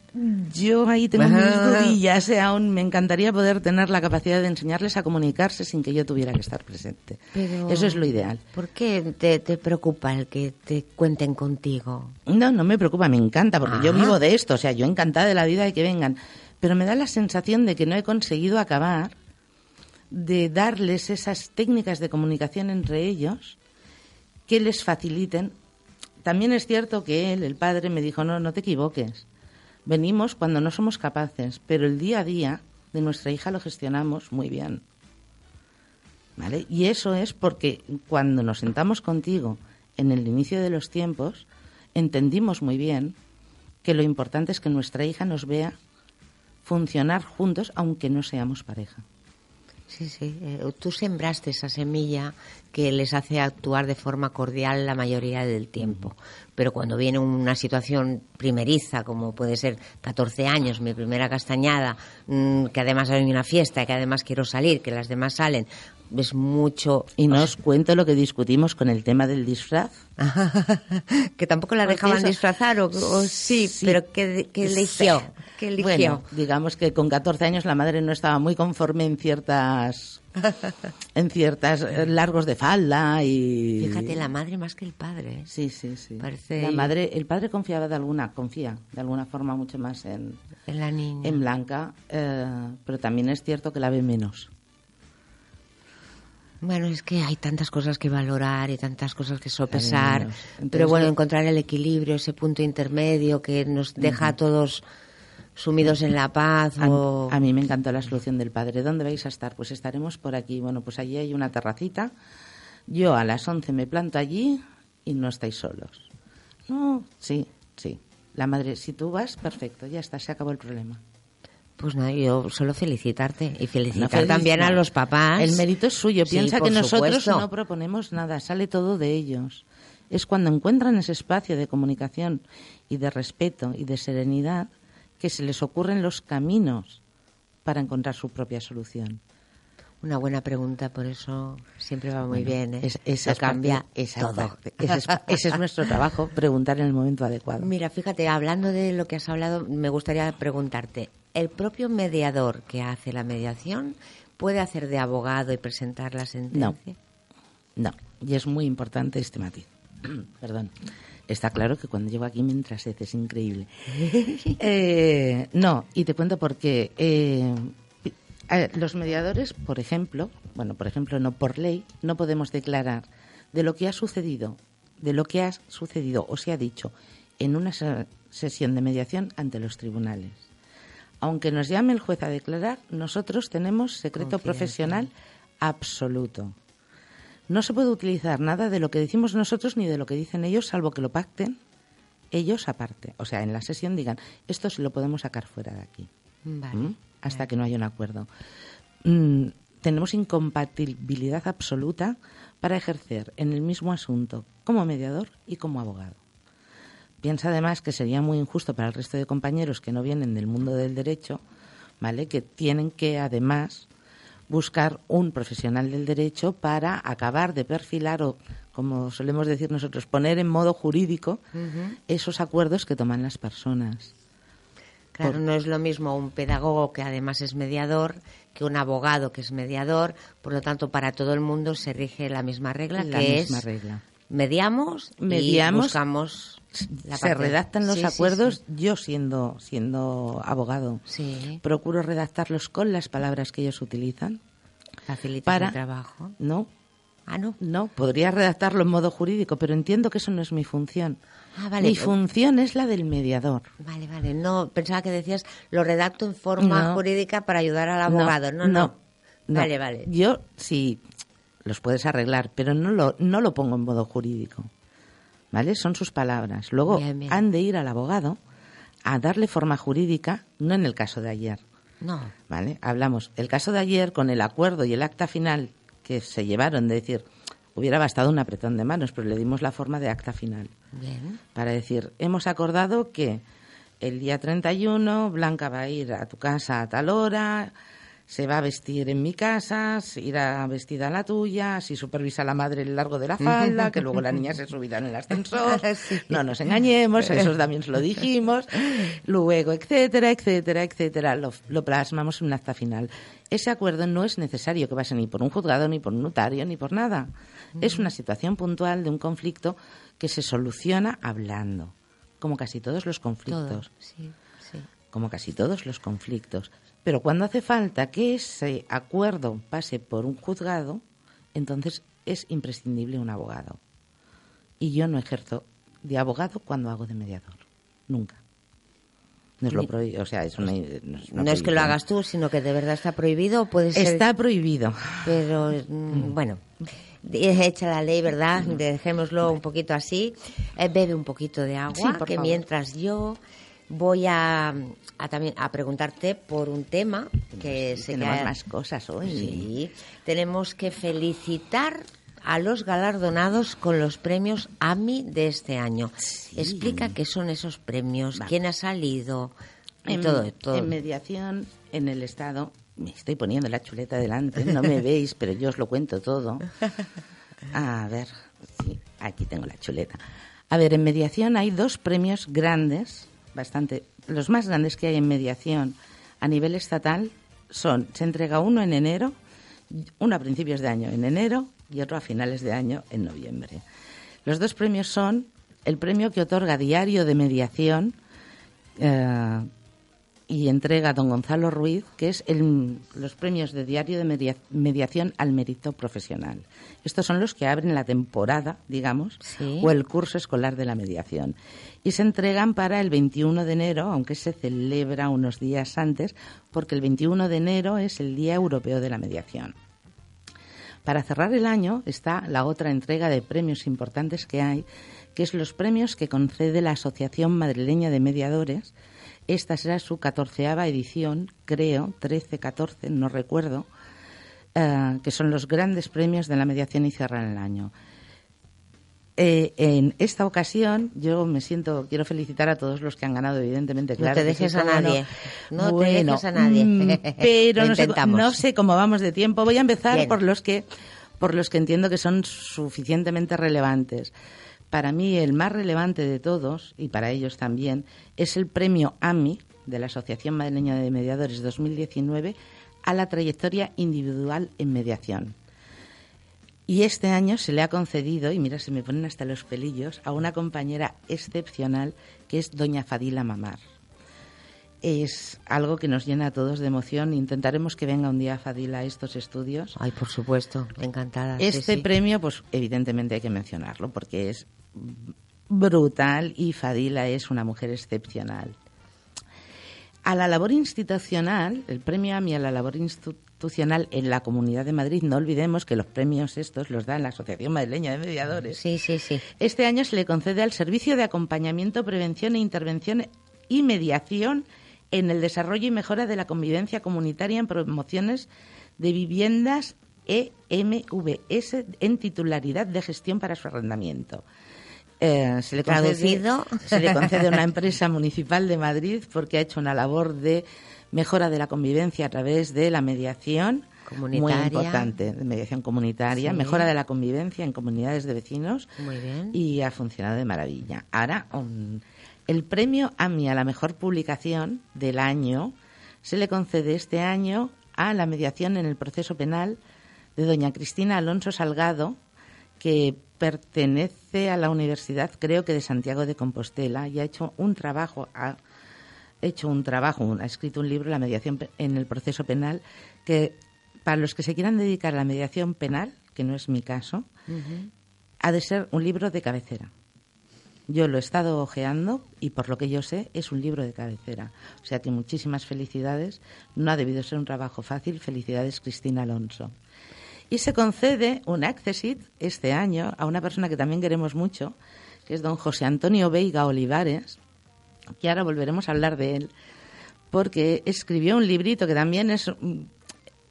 Yo ahí tengo mis dudillas, ¿eh? aún me encantaría poder tener la capacidad de enseñarles a comunicarse sin que yo tuviera que estar presente. Eso es lo ideal. ¿Por qué te, preocupa el que te cuenten contigo? No, no me preocupa, me encanta, porque yo vivo de esto, o sea, yo encantada de la vida de que vengan. Pero me da la sensación de que no he conseguido acabar de darles esas técnicas de comunicación entre ellos que les faciliten también es cierto que él, el padre, me dijo, no, no te equivoques. Venimos cuando no somos capaces, pero el día a día de nuestra hija lo gestionamos muy bien. ¿Vale? Y eso es porque cuando nos sentamos contigo en el inicio de los tiempos, entendimos muy bien que lo importante es que nuestra hija nos vea funcionar juntos aunque no seamos pareja. Sí, sí. Eh, tú sembraste esa semilla que les hace actuar de forma cordial la mayoría del tiempo. Pero cuando viene una situación primeriza, como puede ser 14 años, mi primera castañada, mm, que además hay una fiesta, que además quiero salir, que las demás salen, es mucho... Y no os cuento lo que discutimos con el tema del disfraz. que tampoco la dejaban disfrazar, o, sí, pero que, eligió. Que eligió. Bueno, digamos que con 14 años la madre no estaba muy conforme en ciertas en ciertas eh, largos de falda y fíjate la madre más que el padre ¿eh? sí sí sí. Parece... la madre el padre confiaba de alguna confía de alguna forma mucho más en en la niña. en Blanca eh, pero también es cierto que la ve menos. Bueno, es que hay tantas cosas que valorar y tantas cosas que sopesar, pero bueno, encontrar el equilibrio, ese punto intermedio que nos deja a todos sumidos en la paz. A, mí me encantó la solución del padre. ¿Dónde vais a estar? Pues estaremos por aquí. Bueno, pues allí hay una terracita. Yo a las 11 me planto allí y no estáis solos. No, sí, sí. La madre, si tú vas, perfecto, ya está, se acabó el problema. Pues nada, yo solo felicitarte y felicitar también a los papás. El mérito es suyo. Piensa que nosotros no proponemos nada, sale todo de ellos. Es cuando encuentran ese espacio de comunicación y de respeto y de serenidad que se les ocurren los caminos para encontrar su propia solución. Una buena pregunta, por eso siempre va muy bien. ¿eh? Es, cambia todo. Ese es, nuestro trabajo, preguntar en el momento adecuado. Mira, fíjate, hablando de lo que has hablado, me gustaría preguntarte, ¿el propio mediador que hace la mediación puede hacer de abogado y presentar la sentencia? No, no. y es muy importante este matiz. Perdón. Está claro que cuando llego aquí mientras es increíble. Eh, no, y te cuento por qué. Eh, los mediadores, por ejemplo, bueno, por ejemplo, no por ley, no podemos declarar de lo que ha sucedido, de lo que ha sucedido o se ha dicho en una sesión de mediación ante los tribunales. Aunque nos llame el juez a declarar, nosotros tenemos secreto profesional absoluto. No se puede utilizar nada de lo que decimos nosotros ni de lo que dicen ellos, salvo que lo pacten ellos aparte. O sea, en la sesión digan, esto sí lo podemos sacar fuera de aquí. ¿Mm? Hasta que no haya un acuerdo. Mm, tenemos incompatibilidad absoluta para ejercer en el mismo asunto como mediador y como abogado. Piensa además que sería muy injusto para el resto de compañeros que no vienen del mundo del derecho, ¿vale? Que tienen que además buscar un profesional del derecho para acabar de perfilar o, como solemos decir nosotros, poner en modo jurídico esos acuerdos que toman las personas. Claro, no es lo mismo un pedagogo que además es mediador que un abogado que es mediador, por lo tanto para todo el mundo se rige la misma regla la que misma es regla. mediamos, mediamos y buscamos se redactan los acuerdos yo siendo siendo abogado. Procuro redactarlos con las palabras que ellos utilizan. Para el trabajo no. Ah no. No podría redactarlo en modo jurídico pero entiendo que eso no es mi función. Ah, vale. mi función es la del mediador. Vale vale. No pensaba que decías lo redacto en forma jurídica para ayudar al abogado. No no, vale vale. Yo sí los puedes arreglar pero no lo no lo pongo en modo jurídico ¿vale? Son sus palabras. Luego han de ir al abogado a darle forma jurídica, no en el caso de ayer. No. ¿Vale? Hablamos, el caso de ayer con el acuerdo y el acta final que se llevaron, de decir, hubiera bastado un apretón de manos, pero le dimos la forma de acta final. Bien. Para decir, hemos acordado que el día 31 Blanca va a ir a tu casa a tal hora, se va a vestir en mi casa, irá vestida a la tuya, si supervisa la madre el largo de la falda, que luego la niña se subirá en el ascensor. No nos engañemos, eso también se lo dijimos. Luego, etcétera, etcétera, etcétera. Lo, lo plasmamos en un acta final. Ese acuerdo no es necesario que pase ni por un juzgado, ni por un notario, ni por nada. Es una situación puntual de un conflicto que se soluciona hablando, como casi todos los conflictos. Como casi todos los conflictos. Pero cuando hace falta que ese acuerdo pase por un juzgado, entonces es imprescindible un abogado. Y yo no ejerzo de abogado cuando hago de mediador. Nunca. No es lo prohibido, o sea, es una, no, es, que lo hagas tú, sino que de verdad está prohibido, puede ser... Está prohibido. Pero, mm, bueno, es hecha la ley, ¿verdad? Dejémoslo un poquito así. Eh, bebe un poquito de agua, que mientras yo voy a, a también a preguntarte por un tema que Sí, sé tenemos que más cosas hoy. Sí, tenemos que felicitar a los galardonados con los premios AMI de este año. Sí. Explica qué son esos premios, Vale. quién ha salido y en, todo, todo. en mediación en el Estado, me estoy poniendo la chuleta delante, no me veis, pero yo os lo cuento todo. A ver, sí, aquí tengo la chuleta. A ver, en mediación hay dos premios grandes, bastante, los más grandes que hay en mediación a nivel estatal son, se entrega uno en enero, uno a principios de año en enero y otro a finales de año en noviembre. Los dos premios son el premio que otorga Diario de Mediación, eh, y entrega a don Gonzalo Ruiz, que es el- los premios de diario de media- mediación al mérito profesional. Estos son los que abren la temporada, digamos, Sí. o el curso escolar de la mediación. Y se entregan para el 21 de enero, aunque se celebra unos días antes, porque el 21 de enero es el Día Europeo de la Mediación. Para cerrar el año está la otra entrega de premios importantes que hay, que es los premios que concede la Asociación Madrileña de Mediadores. Esta será su catorceava edición, creo, 13, 14, no recuerdo, eh, que son los grandes premios de la mediación y cierran el año. Eh, en esta ocasión yo me siento, quiero felicitar a todos los que han ganado, evidentemente. No claro te que sí, dejes a no. nadie. No te dejes a nadie. Pero no sé, no sé cómo vamos de tiempo. Voy a empezar Bien. por los que por los que entiendo que son suficientemente relevantes. Para mí el más relevante de todos y para ellos también es el premio AMI de la Asociación Madrileña de Mediadores 2019 a la trayectoria individual en mediación. Y este año se le ha concedido, y mira, se me ponen hasta los pelillos, a una compañera excepcional que es doña Fadila Mamar. Es algo que nos llena a todos de emoción. Intentaremos que venga un día Fadila a estos estudios. Ay, por supuesto, encantada. sí, Este sí. premio, pues evidentemente hay que mencionarlo porque es brutal y Fadila es una mujer excepcional. A la labor institucional, el premio AMI a la labor institucional en la Comunidad de Madrid, no olvidemos que los premios estos los da la Asociación Madrileña de Mediadores. Sí, sí, sí. Este año se le concede al Servicio de Acompañamiento, Prevención e Intervención y Mediación en el desarrollo y mejora de la convivencia comunitaria en promociones de viviendas EMVS en titularidad de gestión para su arrendamiento. Eh, se, le concede, se le concede a una empresa municipal de Madrid porque ha hecho una labor de mejora de la convivencia a través de la mediación muy importante, de mediación comunitaria, Sí. mejora de la convivencia en comunidades de vecinos Muy bien. y ha funcionado de maravilla. Ahora, um, el premio AMI a la mejor publicación del año se le concede este año a la mediación en el proceso penal de doña Cristina Alonso Salgado, que pertenece a la Universidad, creo que de Santiago de Compostela, y ha hecho un trabajo, ha hecho un trabajo, ha escrito un libro, La mediación en el proceso penal, que para los que se quieran dedicar a la mediación penal, que no es mi caso, ha de ser un libro de cabecera. Yo lo he estado ojeando y por lo que yo sé es un libro de cabecera. O sea que muchísimas felicidades. No ha debido ser un trabajo fácil. Felicidades, Cristina Alonso. Y se concede un Accessit este año a una persona que también queremos mucho, que es don José Antonio Veiga Olivares, que ahora volveremos a hablar de él, porque escribió un librito que también es mm,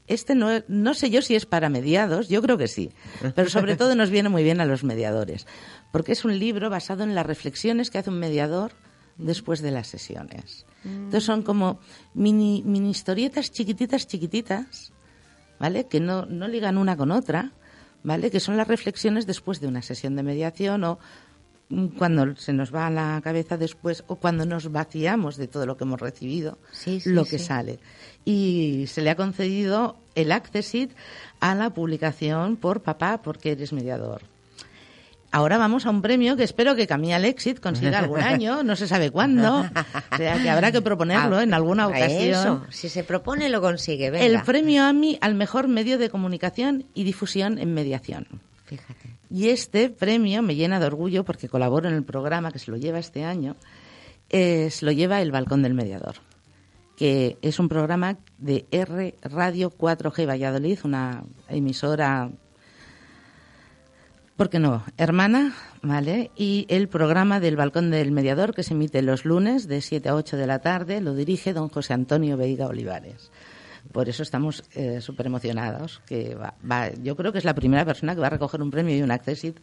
este no, no sé yo si es para mediados, yo creo que sí, pero sobre todo nos viene muy bien a los mediadores, porque es un libro basado en las reflexiones que hace un mediador después de las sesiones. Entonces son como mini, mini historietas chiquititas, chiquititas, ¿vale? Que no, no ligan una con otra, ¿vale? Que son las reflexiones después de una sesión de mediación o mm, cuando se nos va a la cabeza después o cuando nos vaciamos de todo lo que hemos recibido, Sí, sí, lo que sí. sale. Y se le ha concedido el Accessit a la publicación por papá porque eres mediador. Ahora vamos a un premio que espero que Camilla Alexit consiga algún año, no se sabe cuándo, o sea que habrá que proponerlo Ah, en alguna ocasión. Eso, si se propone lo consigue, venga. El premio AMI al mejor medio de comunicación y difusión en mediación. Fíjate. Y este premio me llena de orgullo porque colaboro en el programa que se lo lleva este año. eh, se lo lleva el Balcón del Mediador, que es un programa de R Radio 4G Valladolid, una emisora ¿Por qué no? Hermana, ¿vale? Y el programa del Balcón del Mediador, que se emite los lunes de 7 a 8 de la tarde, lo dirige don José Antonio Veiga Olivares. Por eso estamos eh, súper emocionados. Que va, yo creo que es la primera persona que va a recoger un premio y un accessit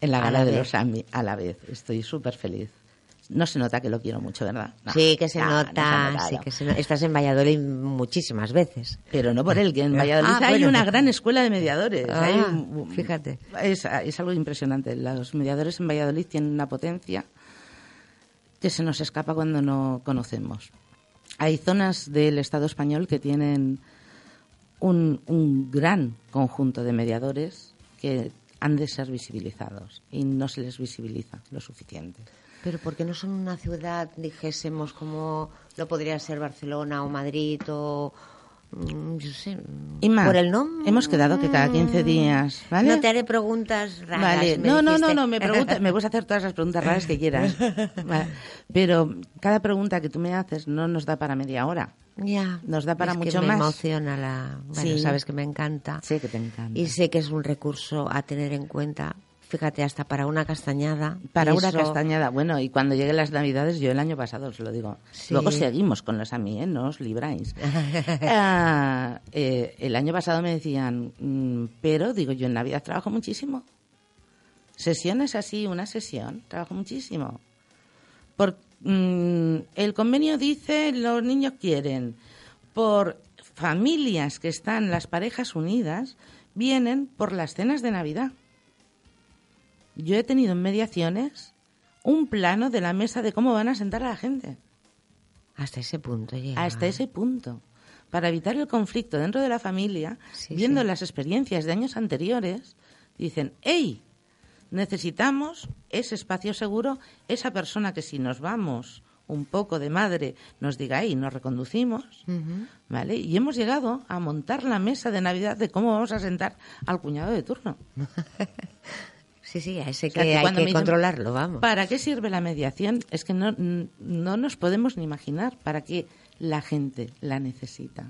en la gala de los AMI a la vez. Estoy súper feliz. No se nota que lo quiero mucho, ¿verdad? sí, que se nota. sí, que se Estás en Valladolid muchísimas veces. Pero no por él, que en Valladolid ah, hay una gran escuela de mediadores. Ah, fíjate. Es, es algo impresionante. Los mediadores en Valladolid tienen una potencia que se nos escapa cuando no conocemos. Hay zonas del Estado español que tienen un, un gran conjunto de mediadores que han de ser visibilizados y no se les visibiliza lo suficiente. Pero ¿por qué no son una ciudad, dijésemos, como lo podría ser Barcelona o Madrid o... Mm, yo sé, por el nombre. Hemos quedado que cada 15 días, ¿vale? No te haré preguntas raras. Vale. No, no, no, no, me, pregunta, me gusta hacer todas las preguntas raras que quieras. Pero cada pregunta que tú me haces no nos da para media hora. Ya. Nos da para es mucho que me emociona la. Bueno, sabes que me encanta. Sé que te encanta. Y sé que es un recurso a tener en cuenta Fíjate, hasta para una castañada. Para una castañada. Bueno, y cuando lleguen las Navidades, yo el año pasado os lo digo. Luego seguimos con los AMI, ¿eh? No os libráis. Ah, eh, el año pasado me decían, mm, pero digo, yo en Navidad trabajo muchísimo. Sesiones así, una sesión, trabajo muchísimo. Por, mm, el convenio dice, los niños quieren. Por familias que están, las parejas unidas, vienen por las cenas de Navidad yo he tenido en mediaciones un plano de la mesa de cómo van a sentar a la gente. Hasta ese punto llega. Hasta ese punto. Para evitar el conflicto dentro de la familia, viendo las experiencias de años anteriores, dicen, hey, necesitamos ese espacio seguro, esa persona que si nos vamos un poco de madre nos diga, hey, nos reconducimos, ¿vale? Y hemos llegado a montar la mesa de Navidad de cómo vamos a sentar al cuñado de turno. Sí, sí, a ese que, hay que controlarlo, vamos. ¿Para qué sirve la mediación? Es que no, no nos podemos ni imaginar para qué la gente la necesita.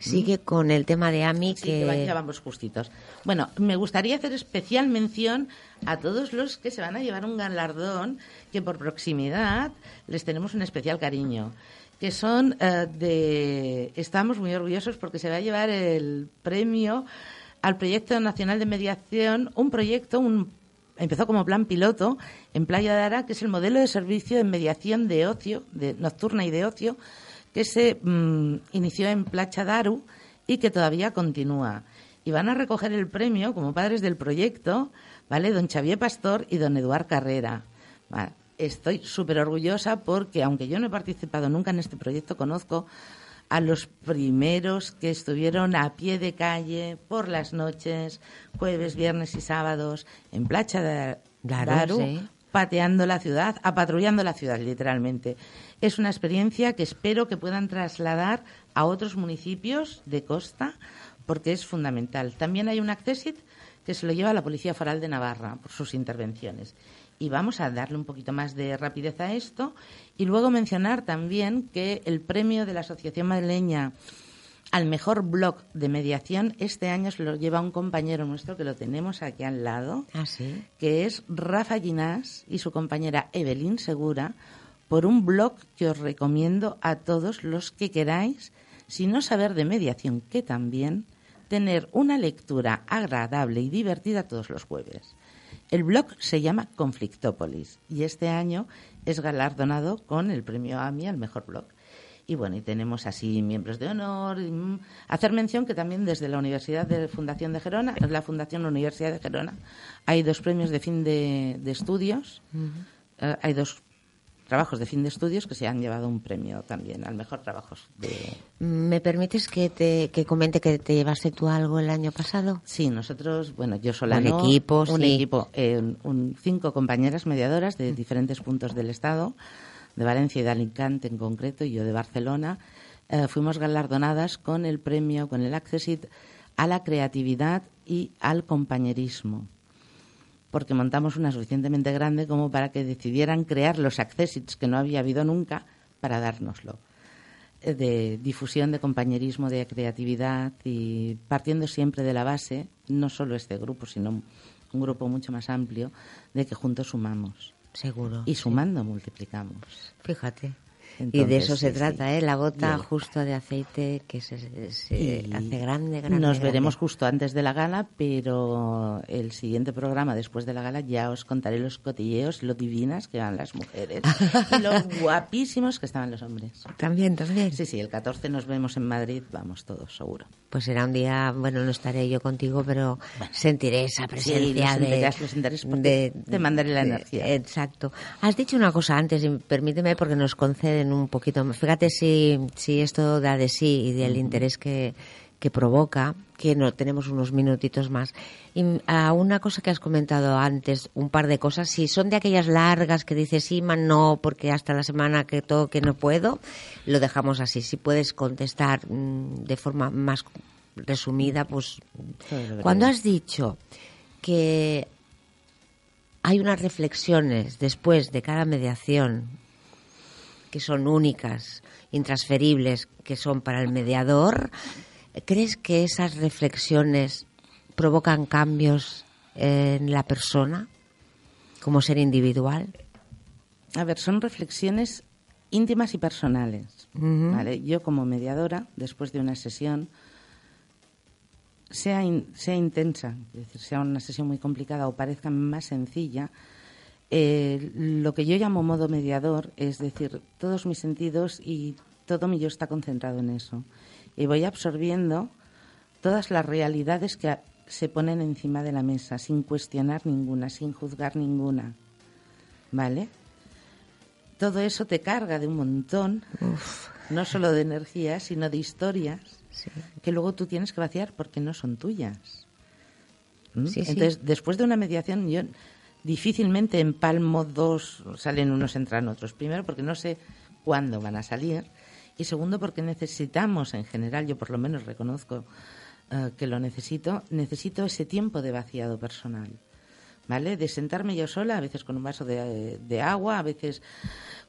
Sigue con el tema de AMI que... que... ya vamos justitos. Bueno, me gustaría hacer especial mención a todos los que se van a llevar un galardón que por proximidad les tenemos un especial cariño que son eh, de... Estamos muy orgullosos porque se va a llevar el premio al proyecto nacional de mediación, un proyecto, un, empezó como plan piloto en Playa de Ara, que es el modelo de servicio de mediación de ocio, nocturna y de ocio, que se mm, inició en Playa Daru y que todavía continúa. Y van a recoger el premio como padres del proyecto, ¿vale? Don Xavier Pastor y don Eduard Carrera. Estoy súper orgullosa porque, aunque yo no he participado nunca en este proyecto, conozco a los primeros que estuvieron a pie de calle por las noches, jueves, viernes y sábados, en Placha de Daru, pateando la ciudad, apatrullando la ciudad, literalmente. Es una experiencia que espero que puedan trasladar a otros municipios de costa, porque es fundamental. También hay un accesit que se lo lleva la Policía Foral de Navarra por sus intervenciones y vamos a darle un poquito más de rapidez a esto. Y luego mencionar también que el premio de la Asociación Madrileña al mejor blog de mediación este año se lo lleva un compañero nuestro que lo tenemos aquí al lado, ¿Ah, que es Rafa Ginás y su compañera Evelyn Segura, por un blog que os recomiendo a todos los que queráis, si no saber de mediación, que también, tener una lectura agradable y divertida todos los jueves. El blog se llama Conflictópolis y este año es galardonado con el premio AMI al mejor blog. Y bueno, y tenemos así miembros de honor. Mm, hacer mención que también desde la Universidad de Fundación de Gerona, la Fundación Universidad de Gerona, hay dos premios de fin de, estudios. Eh, hay dos trabajos de fin de estudios que se han llevado un premio también al mejor trabajo de... ¿Me permites que te que comente que te llevaste tú algo el año pasado? Sí, nosotros, bueno, yo sola un equipo, un equipo, eh, un, cinco compañeras mediadoras de diferentes puntos del Estado, de Valencia y de Alicante en concreto, y yo de Barcelona, eh, fuimos galardonadas con el premio, con el Accessit a la creatividad y al compañerismo porque montamos una suficientemente grande como para que decidieran crear los accessits que no había habido nunca para dárnoslo eh, de difusión de compañerismo, de creatividad y partiendo siempre de la base, no solo este grupo, sino un grupo mucho más amplio, de que juntos sumamos. Seguro. Y sumando multiplicamos. Fíjate y de eso se trata, ¿eh? La gota justo de aceite que se, hace grande, grande. Nos veremos justo antes de la gala, pero el siguiente programa después de la gala ya os contaré los cotilleos, lo divinas que van las mujeres y los guapísimos que estaban los hombres. También, también. Sí, sí, el 14 nos vemos en Madrid, vamos todos, seguro. Pues será un día, bueno, no estaré yo contigo, pero sentiré esa presencia de, Te mandaré la energía. Exacto. Has dicho una cosa antes, y permíteme porque nos conceden un poquito más. Fíjate si, si esto da de sí y del interés que, que provoca, que no tenemos unos minutitos más. Y a una cosa que has comentado antes, un par de cosas, si son de aquellas largas que dices sí, man, no, porque hasta la semana que toque no puedo, lo dejamos así. Si puedes contestar mm, de forma más resumida, pues cuando has dicho que hay unas reflexiones después de cada mediación que son únicas, intransferibles, que son para el mediador, ¿crees que esas reflexiones provocan cambios en la persona como ser individual? A ver, son reflexiones íntimas y personales. Yo como mediadora, después de una sesión, sea, sea intensa, es decir, sea una sesión muy complicada o parezca más sencilla, eh, lo que yo llamo modo mediador es decir, todos mis sentidos y todo mi yo está concentrado en eso. Y voy absorbiendo todas las realidades que se ponen encima de la mesa, sin cuestionar ninguna, sin juzgar ninguna. ¿Vale? Todo eso te carga de un montón, no solo de energía, sino de historias que luego tú tienes que vaciar porque no son tuyas. ¿Mm? Entonces, después de una mediación, yo difícilmente en palmo dos salen unos, entran otros. Primero, porque no sé cuándo van a salir. Y segundo, porque necesitamos, en general, yo por lo menos reconozco eh, que lo necesito, necesito ese tiempo de vaciado personal. ¿Vale? De sentarme yo sola, a veces con un vaso de, agua, a veces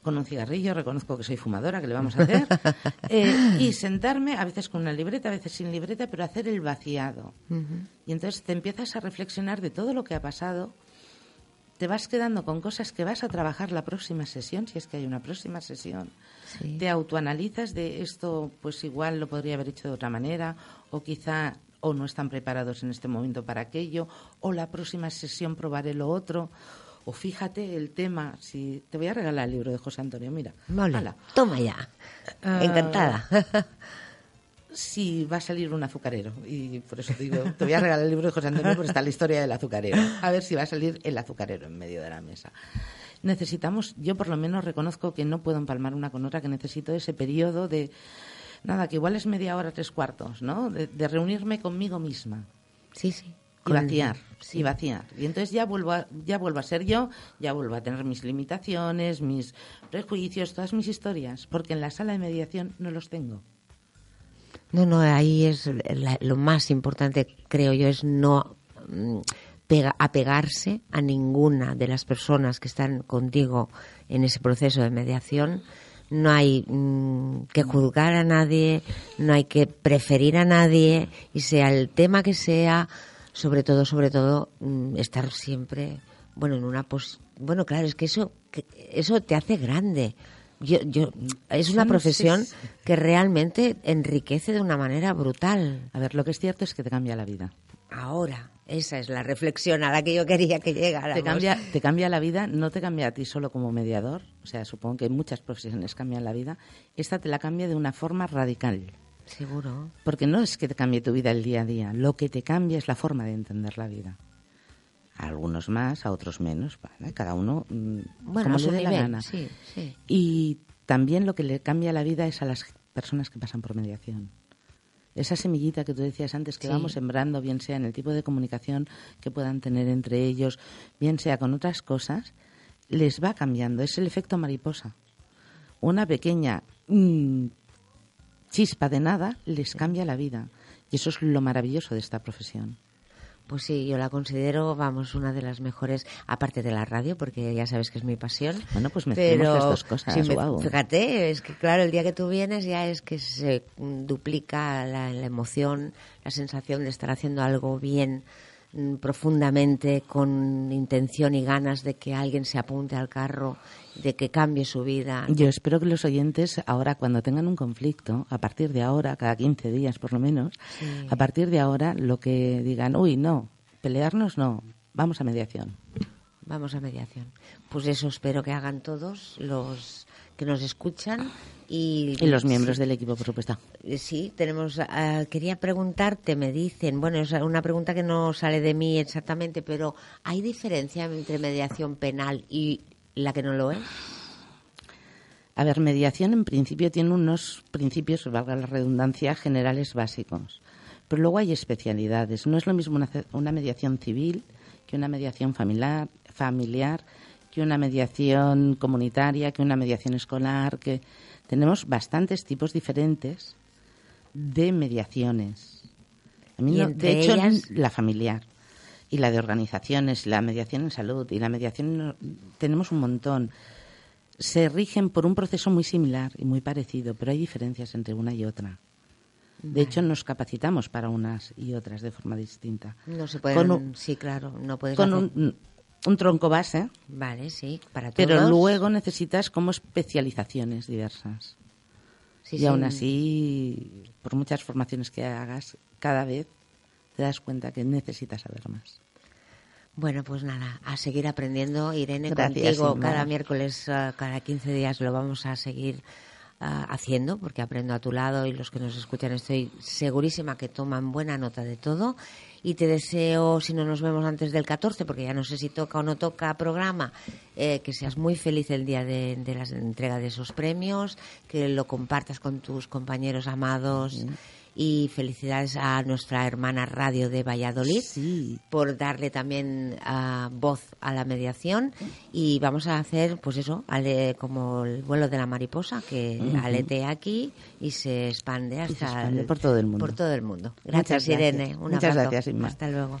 con un cigarrillo, reconozco que soy fumadora, que le vamos a hacer? Eh, y sentarme, a veces con una libreta, a veces sin libreta, pero hacer el vaciado. Y entonces te empiezas a reflexionar de todo lo que ha pasado, te vas quedando con cosas que vas a trabajar la próxima sesión, si es que hay una próxima sesión. Te autoanalizas de esto, pues igual lo podría haber hecho de otra manera, o quizá o no están preparados en este momento para aquello, o la próxima sesión probaré lo otro. O fíjate el tema, si te voy a regalar el libro de José Antonio, mira. toma ya. Ah, Encantada. si va a salir un azucarero. Y por eso te digo, te voy a regalar el libro de José Antonio porque está la historia del azucarero. A ver si va a salir el azucarero en medio de la mesa. Necesitamos, yo por lo menos reconozco que no puedo empalmar una con otra, que necesito ese periodo de, nada, que igual es media hora, tres cuartos, ¿no? De, reunirme conmigo misma. Sí, sí. Y vaciar, y vaciar. Y entonces ya vuelvo, a, ya vuelvo a ser yo, ya vuelvo a tener mis limitaciones, mis prejuicios, todas mis historias, porque en la sala de mediación no los tengo. No, no, ahí es lo más importante, creo yo, es no mm, apegarse a ninguna de las personas que están contigo en ese proceso de mediación. No hay mm, que juzgar a nadie, no hay que preferir a nadie y sea el tema que sea, sobre todo, sobre todo, mm, estar siempre, bueno, en una pos bueno, claro, es que eso, que eso te hace grande yo, yo, es una profesión que realmente enriquece de una manera brutal. A ver, lo que es cierto es que te cambia la vida. Ahora, esa es la reflexión a la que yo quería que llegara. Te cambia, te cambia la vida, no te cambia a ti solo como mediador, o sea, supongo que muchas profesiones cambian la vida, esta te la cambia de una forma radical. Seguro. Porque no es que te cambie tu vida el día a día, lo que te cambia es la forma de entender la vida a algunos más, a otros menos, cada uno mm, bueno, como le dé la gana. Y también lo que le cambia la vida es a las personas que pasan por mediación. Esa semillita que tú decías antes que vamos sembrando, bien sea en el tipo de comunicación que puedan tener entre ellos, bien sea con otras cosas, les va cambiando. Es el efecto mariposa. Una pequeña mm, chispa de nada les cambia la vida. Y eso es lo maravilloso de esta profesión. Pues sí, yo la considero, vamos, una de las mejores, aparte de la radio, porque ya sabes que es mi pasión. Bueno, pues me pero dos cosas. Fíjate, es que claro, el día que tú vienes ya es que se duplica la, emoción, la sensación de estar haciendo algo bien profundamente con intención y ganas de que alguien se apunte al carro, de que cambie su vida. Yo espero que los oyentes ahora cuando tengan un conflicto, a partir de ahora, cada 15 días por lo menos, a partir de ahora lo que digan, uy, no, pelearnos no, vamos a mediación. Vamos a mediación. Pues eso espero que hagan todos los que nos escuchan y, los miembros del equipo, por supuesto. Eh, sí, tenemos. Ah, quería preguntarte, me dicen, bueno, es una pregunta que no sale de mí exactamente, pero ¿hay diferencia entre mediación penal y la que no lo es? A ver, mediación en principio tiene unos principios, valga la redundancia, generales básicos. Pero luego hay especialidades. No es lo mismo una, mediación civil que una mediación familiar, familiar, que una mediación comunitaria, que una mediación escolar, que tenemos bastantes tipos diferentes de mediaciones. de hecho, la familiar y la de organizaciones, la mediación en salud y la mediación tenemos un montón. Se rigen por un proceso muy similar y muy parecido, pero hay diferencias entre una y otra. De hecho, nos capacitamos para unas y otras de forma distinta. No se puede. sí, claro, no puedes. Con un, tronco base. Vale, sí, para todos. Pero luego necesitas como especializaciones diversas. y aún así, por muchas formaciones que hagas, cada vez te das cuenta que necesitas saber más. Bueno, pues nada, a seguir aprendiendo. Irene, contigo cada miércoles, eh, cada 15 días lo vamos a seguir haciendo, porque aprendo a tu lado y los que nos escuchan estoy segurísima que toman buena nota de todo. Y te deseo, si no nos vemos antes del 14, porque ya no sé si toca o no toca programa, eh, que seas muy feliz el día de, la entrega de esos premios, que lo compartas con tus compañeros amados y felicidades a nuestra hermana Radio de Valladolid por darle también uh, voz a la mediación. Y vamos a hacer pues eso ale, como el vuelo de la mariposa que aletea aquí y se expande hasta por todo el mundo. por todo el mundo. Gracias, Irene. Un Muchas gracias Inma. hasta luego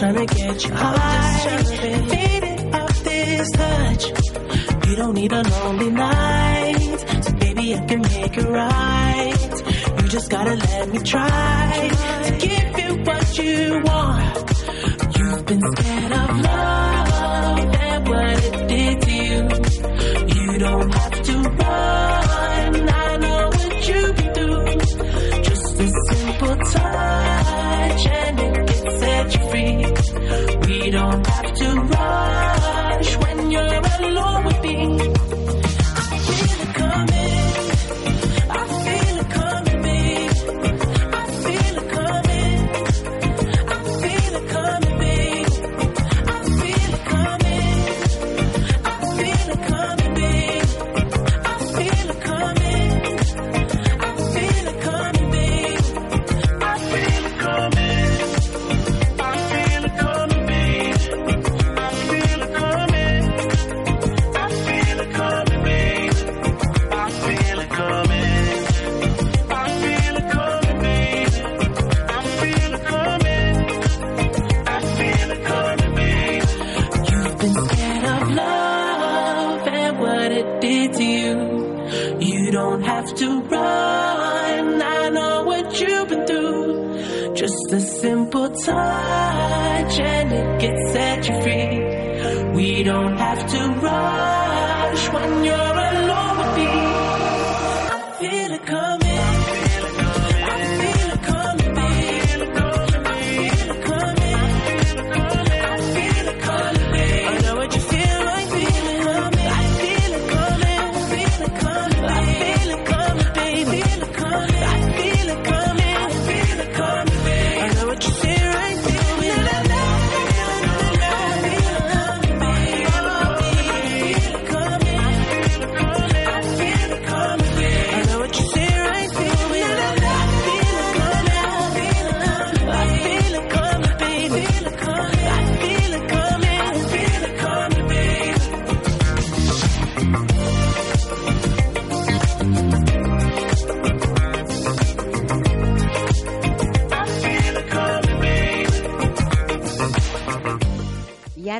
trying to get you high. Faded off this touch. You don't need a lonely night. So baby, I can make it right. You just gotta let me try to give you what you want. You've been scared of love and what it did to you. You don't have to run. I know what you can do. Just a simple touch to rush when you're alone with me.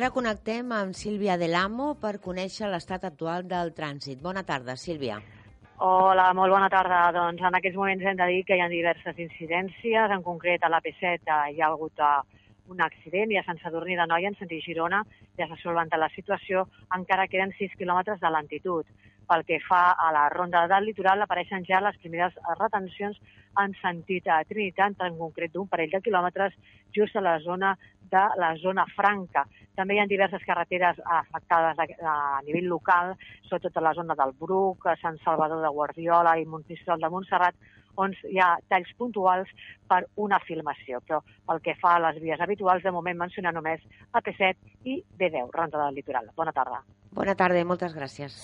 Ara connectem amb Sílvia Delamo per conèixer l'estat actual del trànsit. Bona tarda, Sílvia. Hola, molt bona tarda. Doncs en aquests moments hem de dir que hi ha diverses incidències. En concret, a l'AP7 hi ha hagut uh, un accident i a Sant Sadurní de Noia, en sentit Girona, ja s'ha solventat la situació, encara queden 6 quilòmetres de lentitud. Pel que fa a la ronda del litoral, apareixen ja les primeres retencions en sentit a Trinitat, en concret d'un parell de quilòmetres, just a la zona de la zona franca. També hi ha diverses carreteres afectades a, a nivell local, sobretot a la zona del Bruc, a Sant Salvador de Guardiola i Montmistral de Montserrat, on hi ha talls puntuals per una filmació. Però pel que fa a les vies habituals, de moment mencionar només AP7 i B10, Ronda del Litoral. Bona tarda. Bona tarda i moltes gràcies.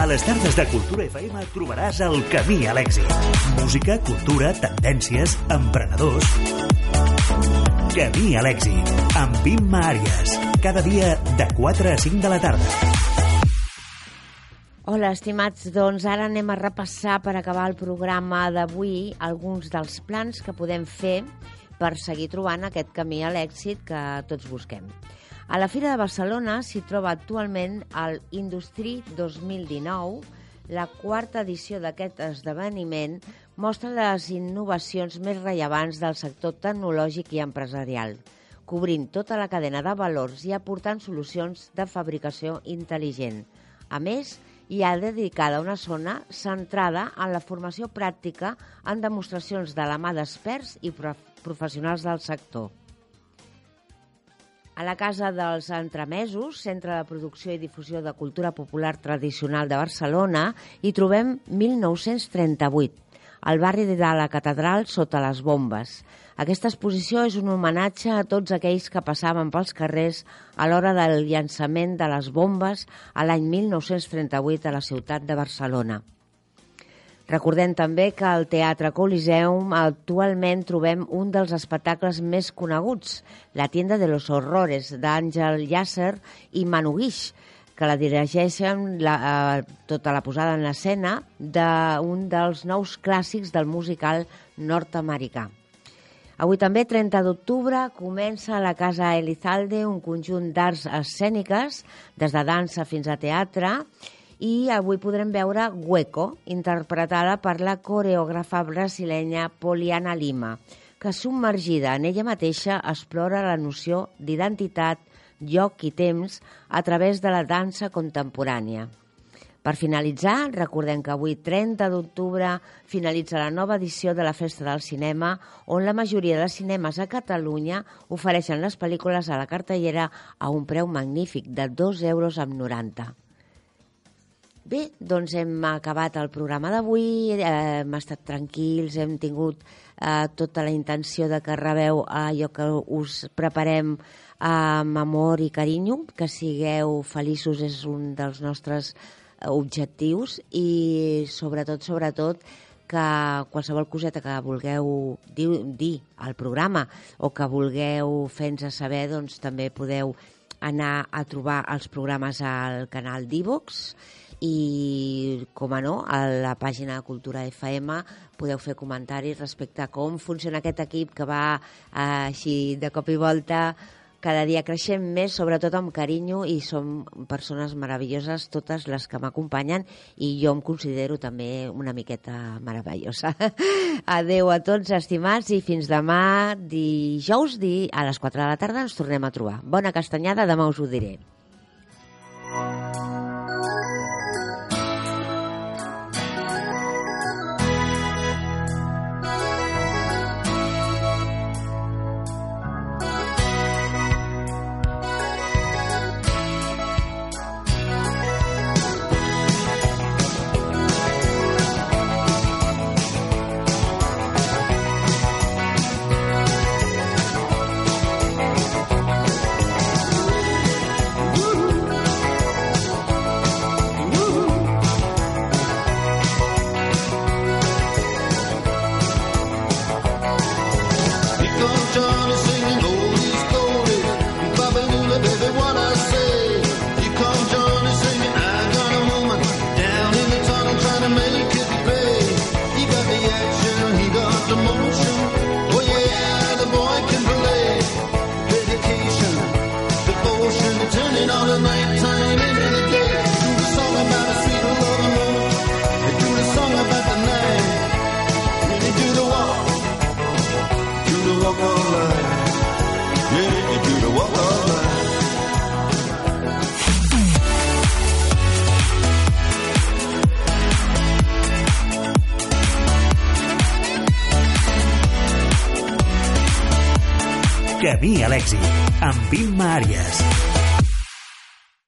A les tardes de Cultura FM trobaràs el camí a l'èxit. Música, cultura, tendències, emprenedors... Camí a l'èxit, amb Imma Àries. Cada dia de 4 a 5 de la tarda. Hola, estimats. Doncs ara anem a repassar per acabar el programa d'avui alguns dels plans que podem fer per seguir trobant aquest camí a l'èxit que tots busquem. A la Fira de Barcelona s'hi troba actualment el Industri 2019, la quarta edició d'aquest esdeveniment mostra les innovacions més rellevants del sector tecnològic i empresarial, cobrint tota la cadena de valors i aportant solucions de fabricació intel·ligent. A més, i ha dedicada una zona centrada en la formació pràctica en demostracions de la mà d'experts i professionals del sector. A la Casa dels Entremesos, Centre de Producció i Difusió de Cultura Popular Tradicional de Barcelona, hi trobem 1938, al barri de la Catedral sota les bombes. Aquesta exposició és un homenatge a tots aquells que passaven pels carrers a l'hora del llançament de les bombes a l'any 1938 a la ciutat de Barcelona. Recordem també que al Teatre Coliseum actualment trobem un dels espectacles més coneguts, La tienda de los horrores, d'Àngel Llàcer i Manu Guix, que la dirigeixen la, eh, tota la posada en escena d'un dels nous clàssics del musical nord-americà. Avui també, 30 d'octubre, comença a la Casa Elizalde un conjunt d'arts escèniques, des de dansa fins a teatre, i avui podrem veure Hueco, interpretada per la coreògrafa brasilenya Poliana Lima, que submergida en ella mateixa explora la noció d'identitat, lloc i temps a través de la dansa contemporània. Per finalitzar, recordem que avui, 30 d'octubre, finalitza la nova edició de la Festa del Cinema, on la majoria de cinemes a Catalunya ofereixen les pel·lícules a la cartellera a un preu magnífic de 2 euros amb 90. Bé, doncs hem acabat el programa d'avui, eh, hem estat tranquils, hem tingut eh, tota la intenció de que rebeu allò que us preparem amb amor i carinyo, que sigueu feliços és un dels nostres objectius i sobretot, sobretot, que qualsevol coseta que vulgueu dir, dir al programa o que vulgueu fer-nos saber, doncs també podeu anar a trobar els programes al canal d'Ivox i, com a no, a la pàgina de Cultura FM podeu fer comentaris respecte a com funciona aquest equip que va eh, així de cop i volta cada dia creixem més, sobretot amb carinyo, i som persones meravelloses, totes les que m'acompanyen, i jo em considero també una miqueta meravellosa. Adeu a tots, estimats, i fins demà, dijous, di, a les 4 de la tarda ens tornem a trobar. Bona castanyada, demà us ho diré. Camí a l'èxit, amb Imma Àries.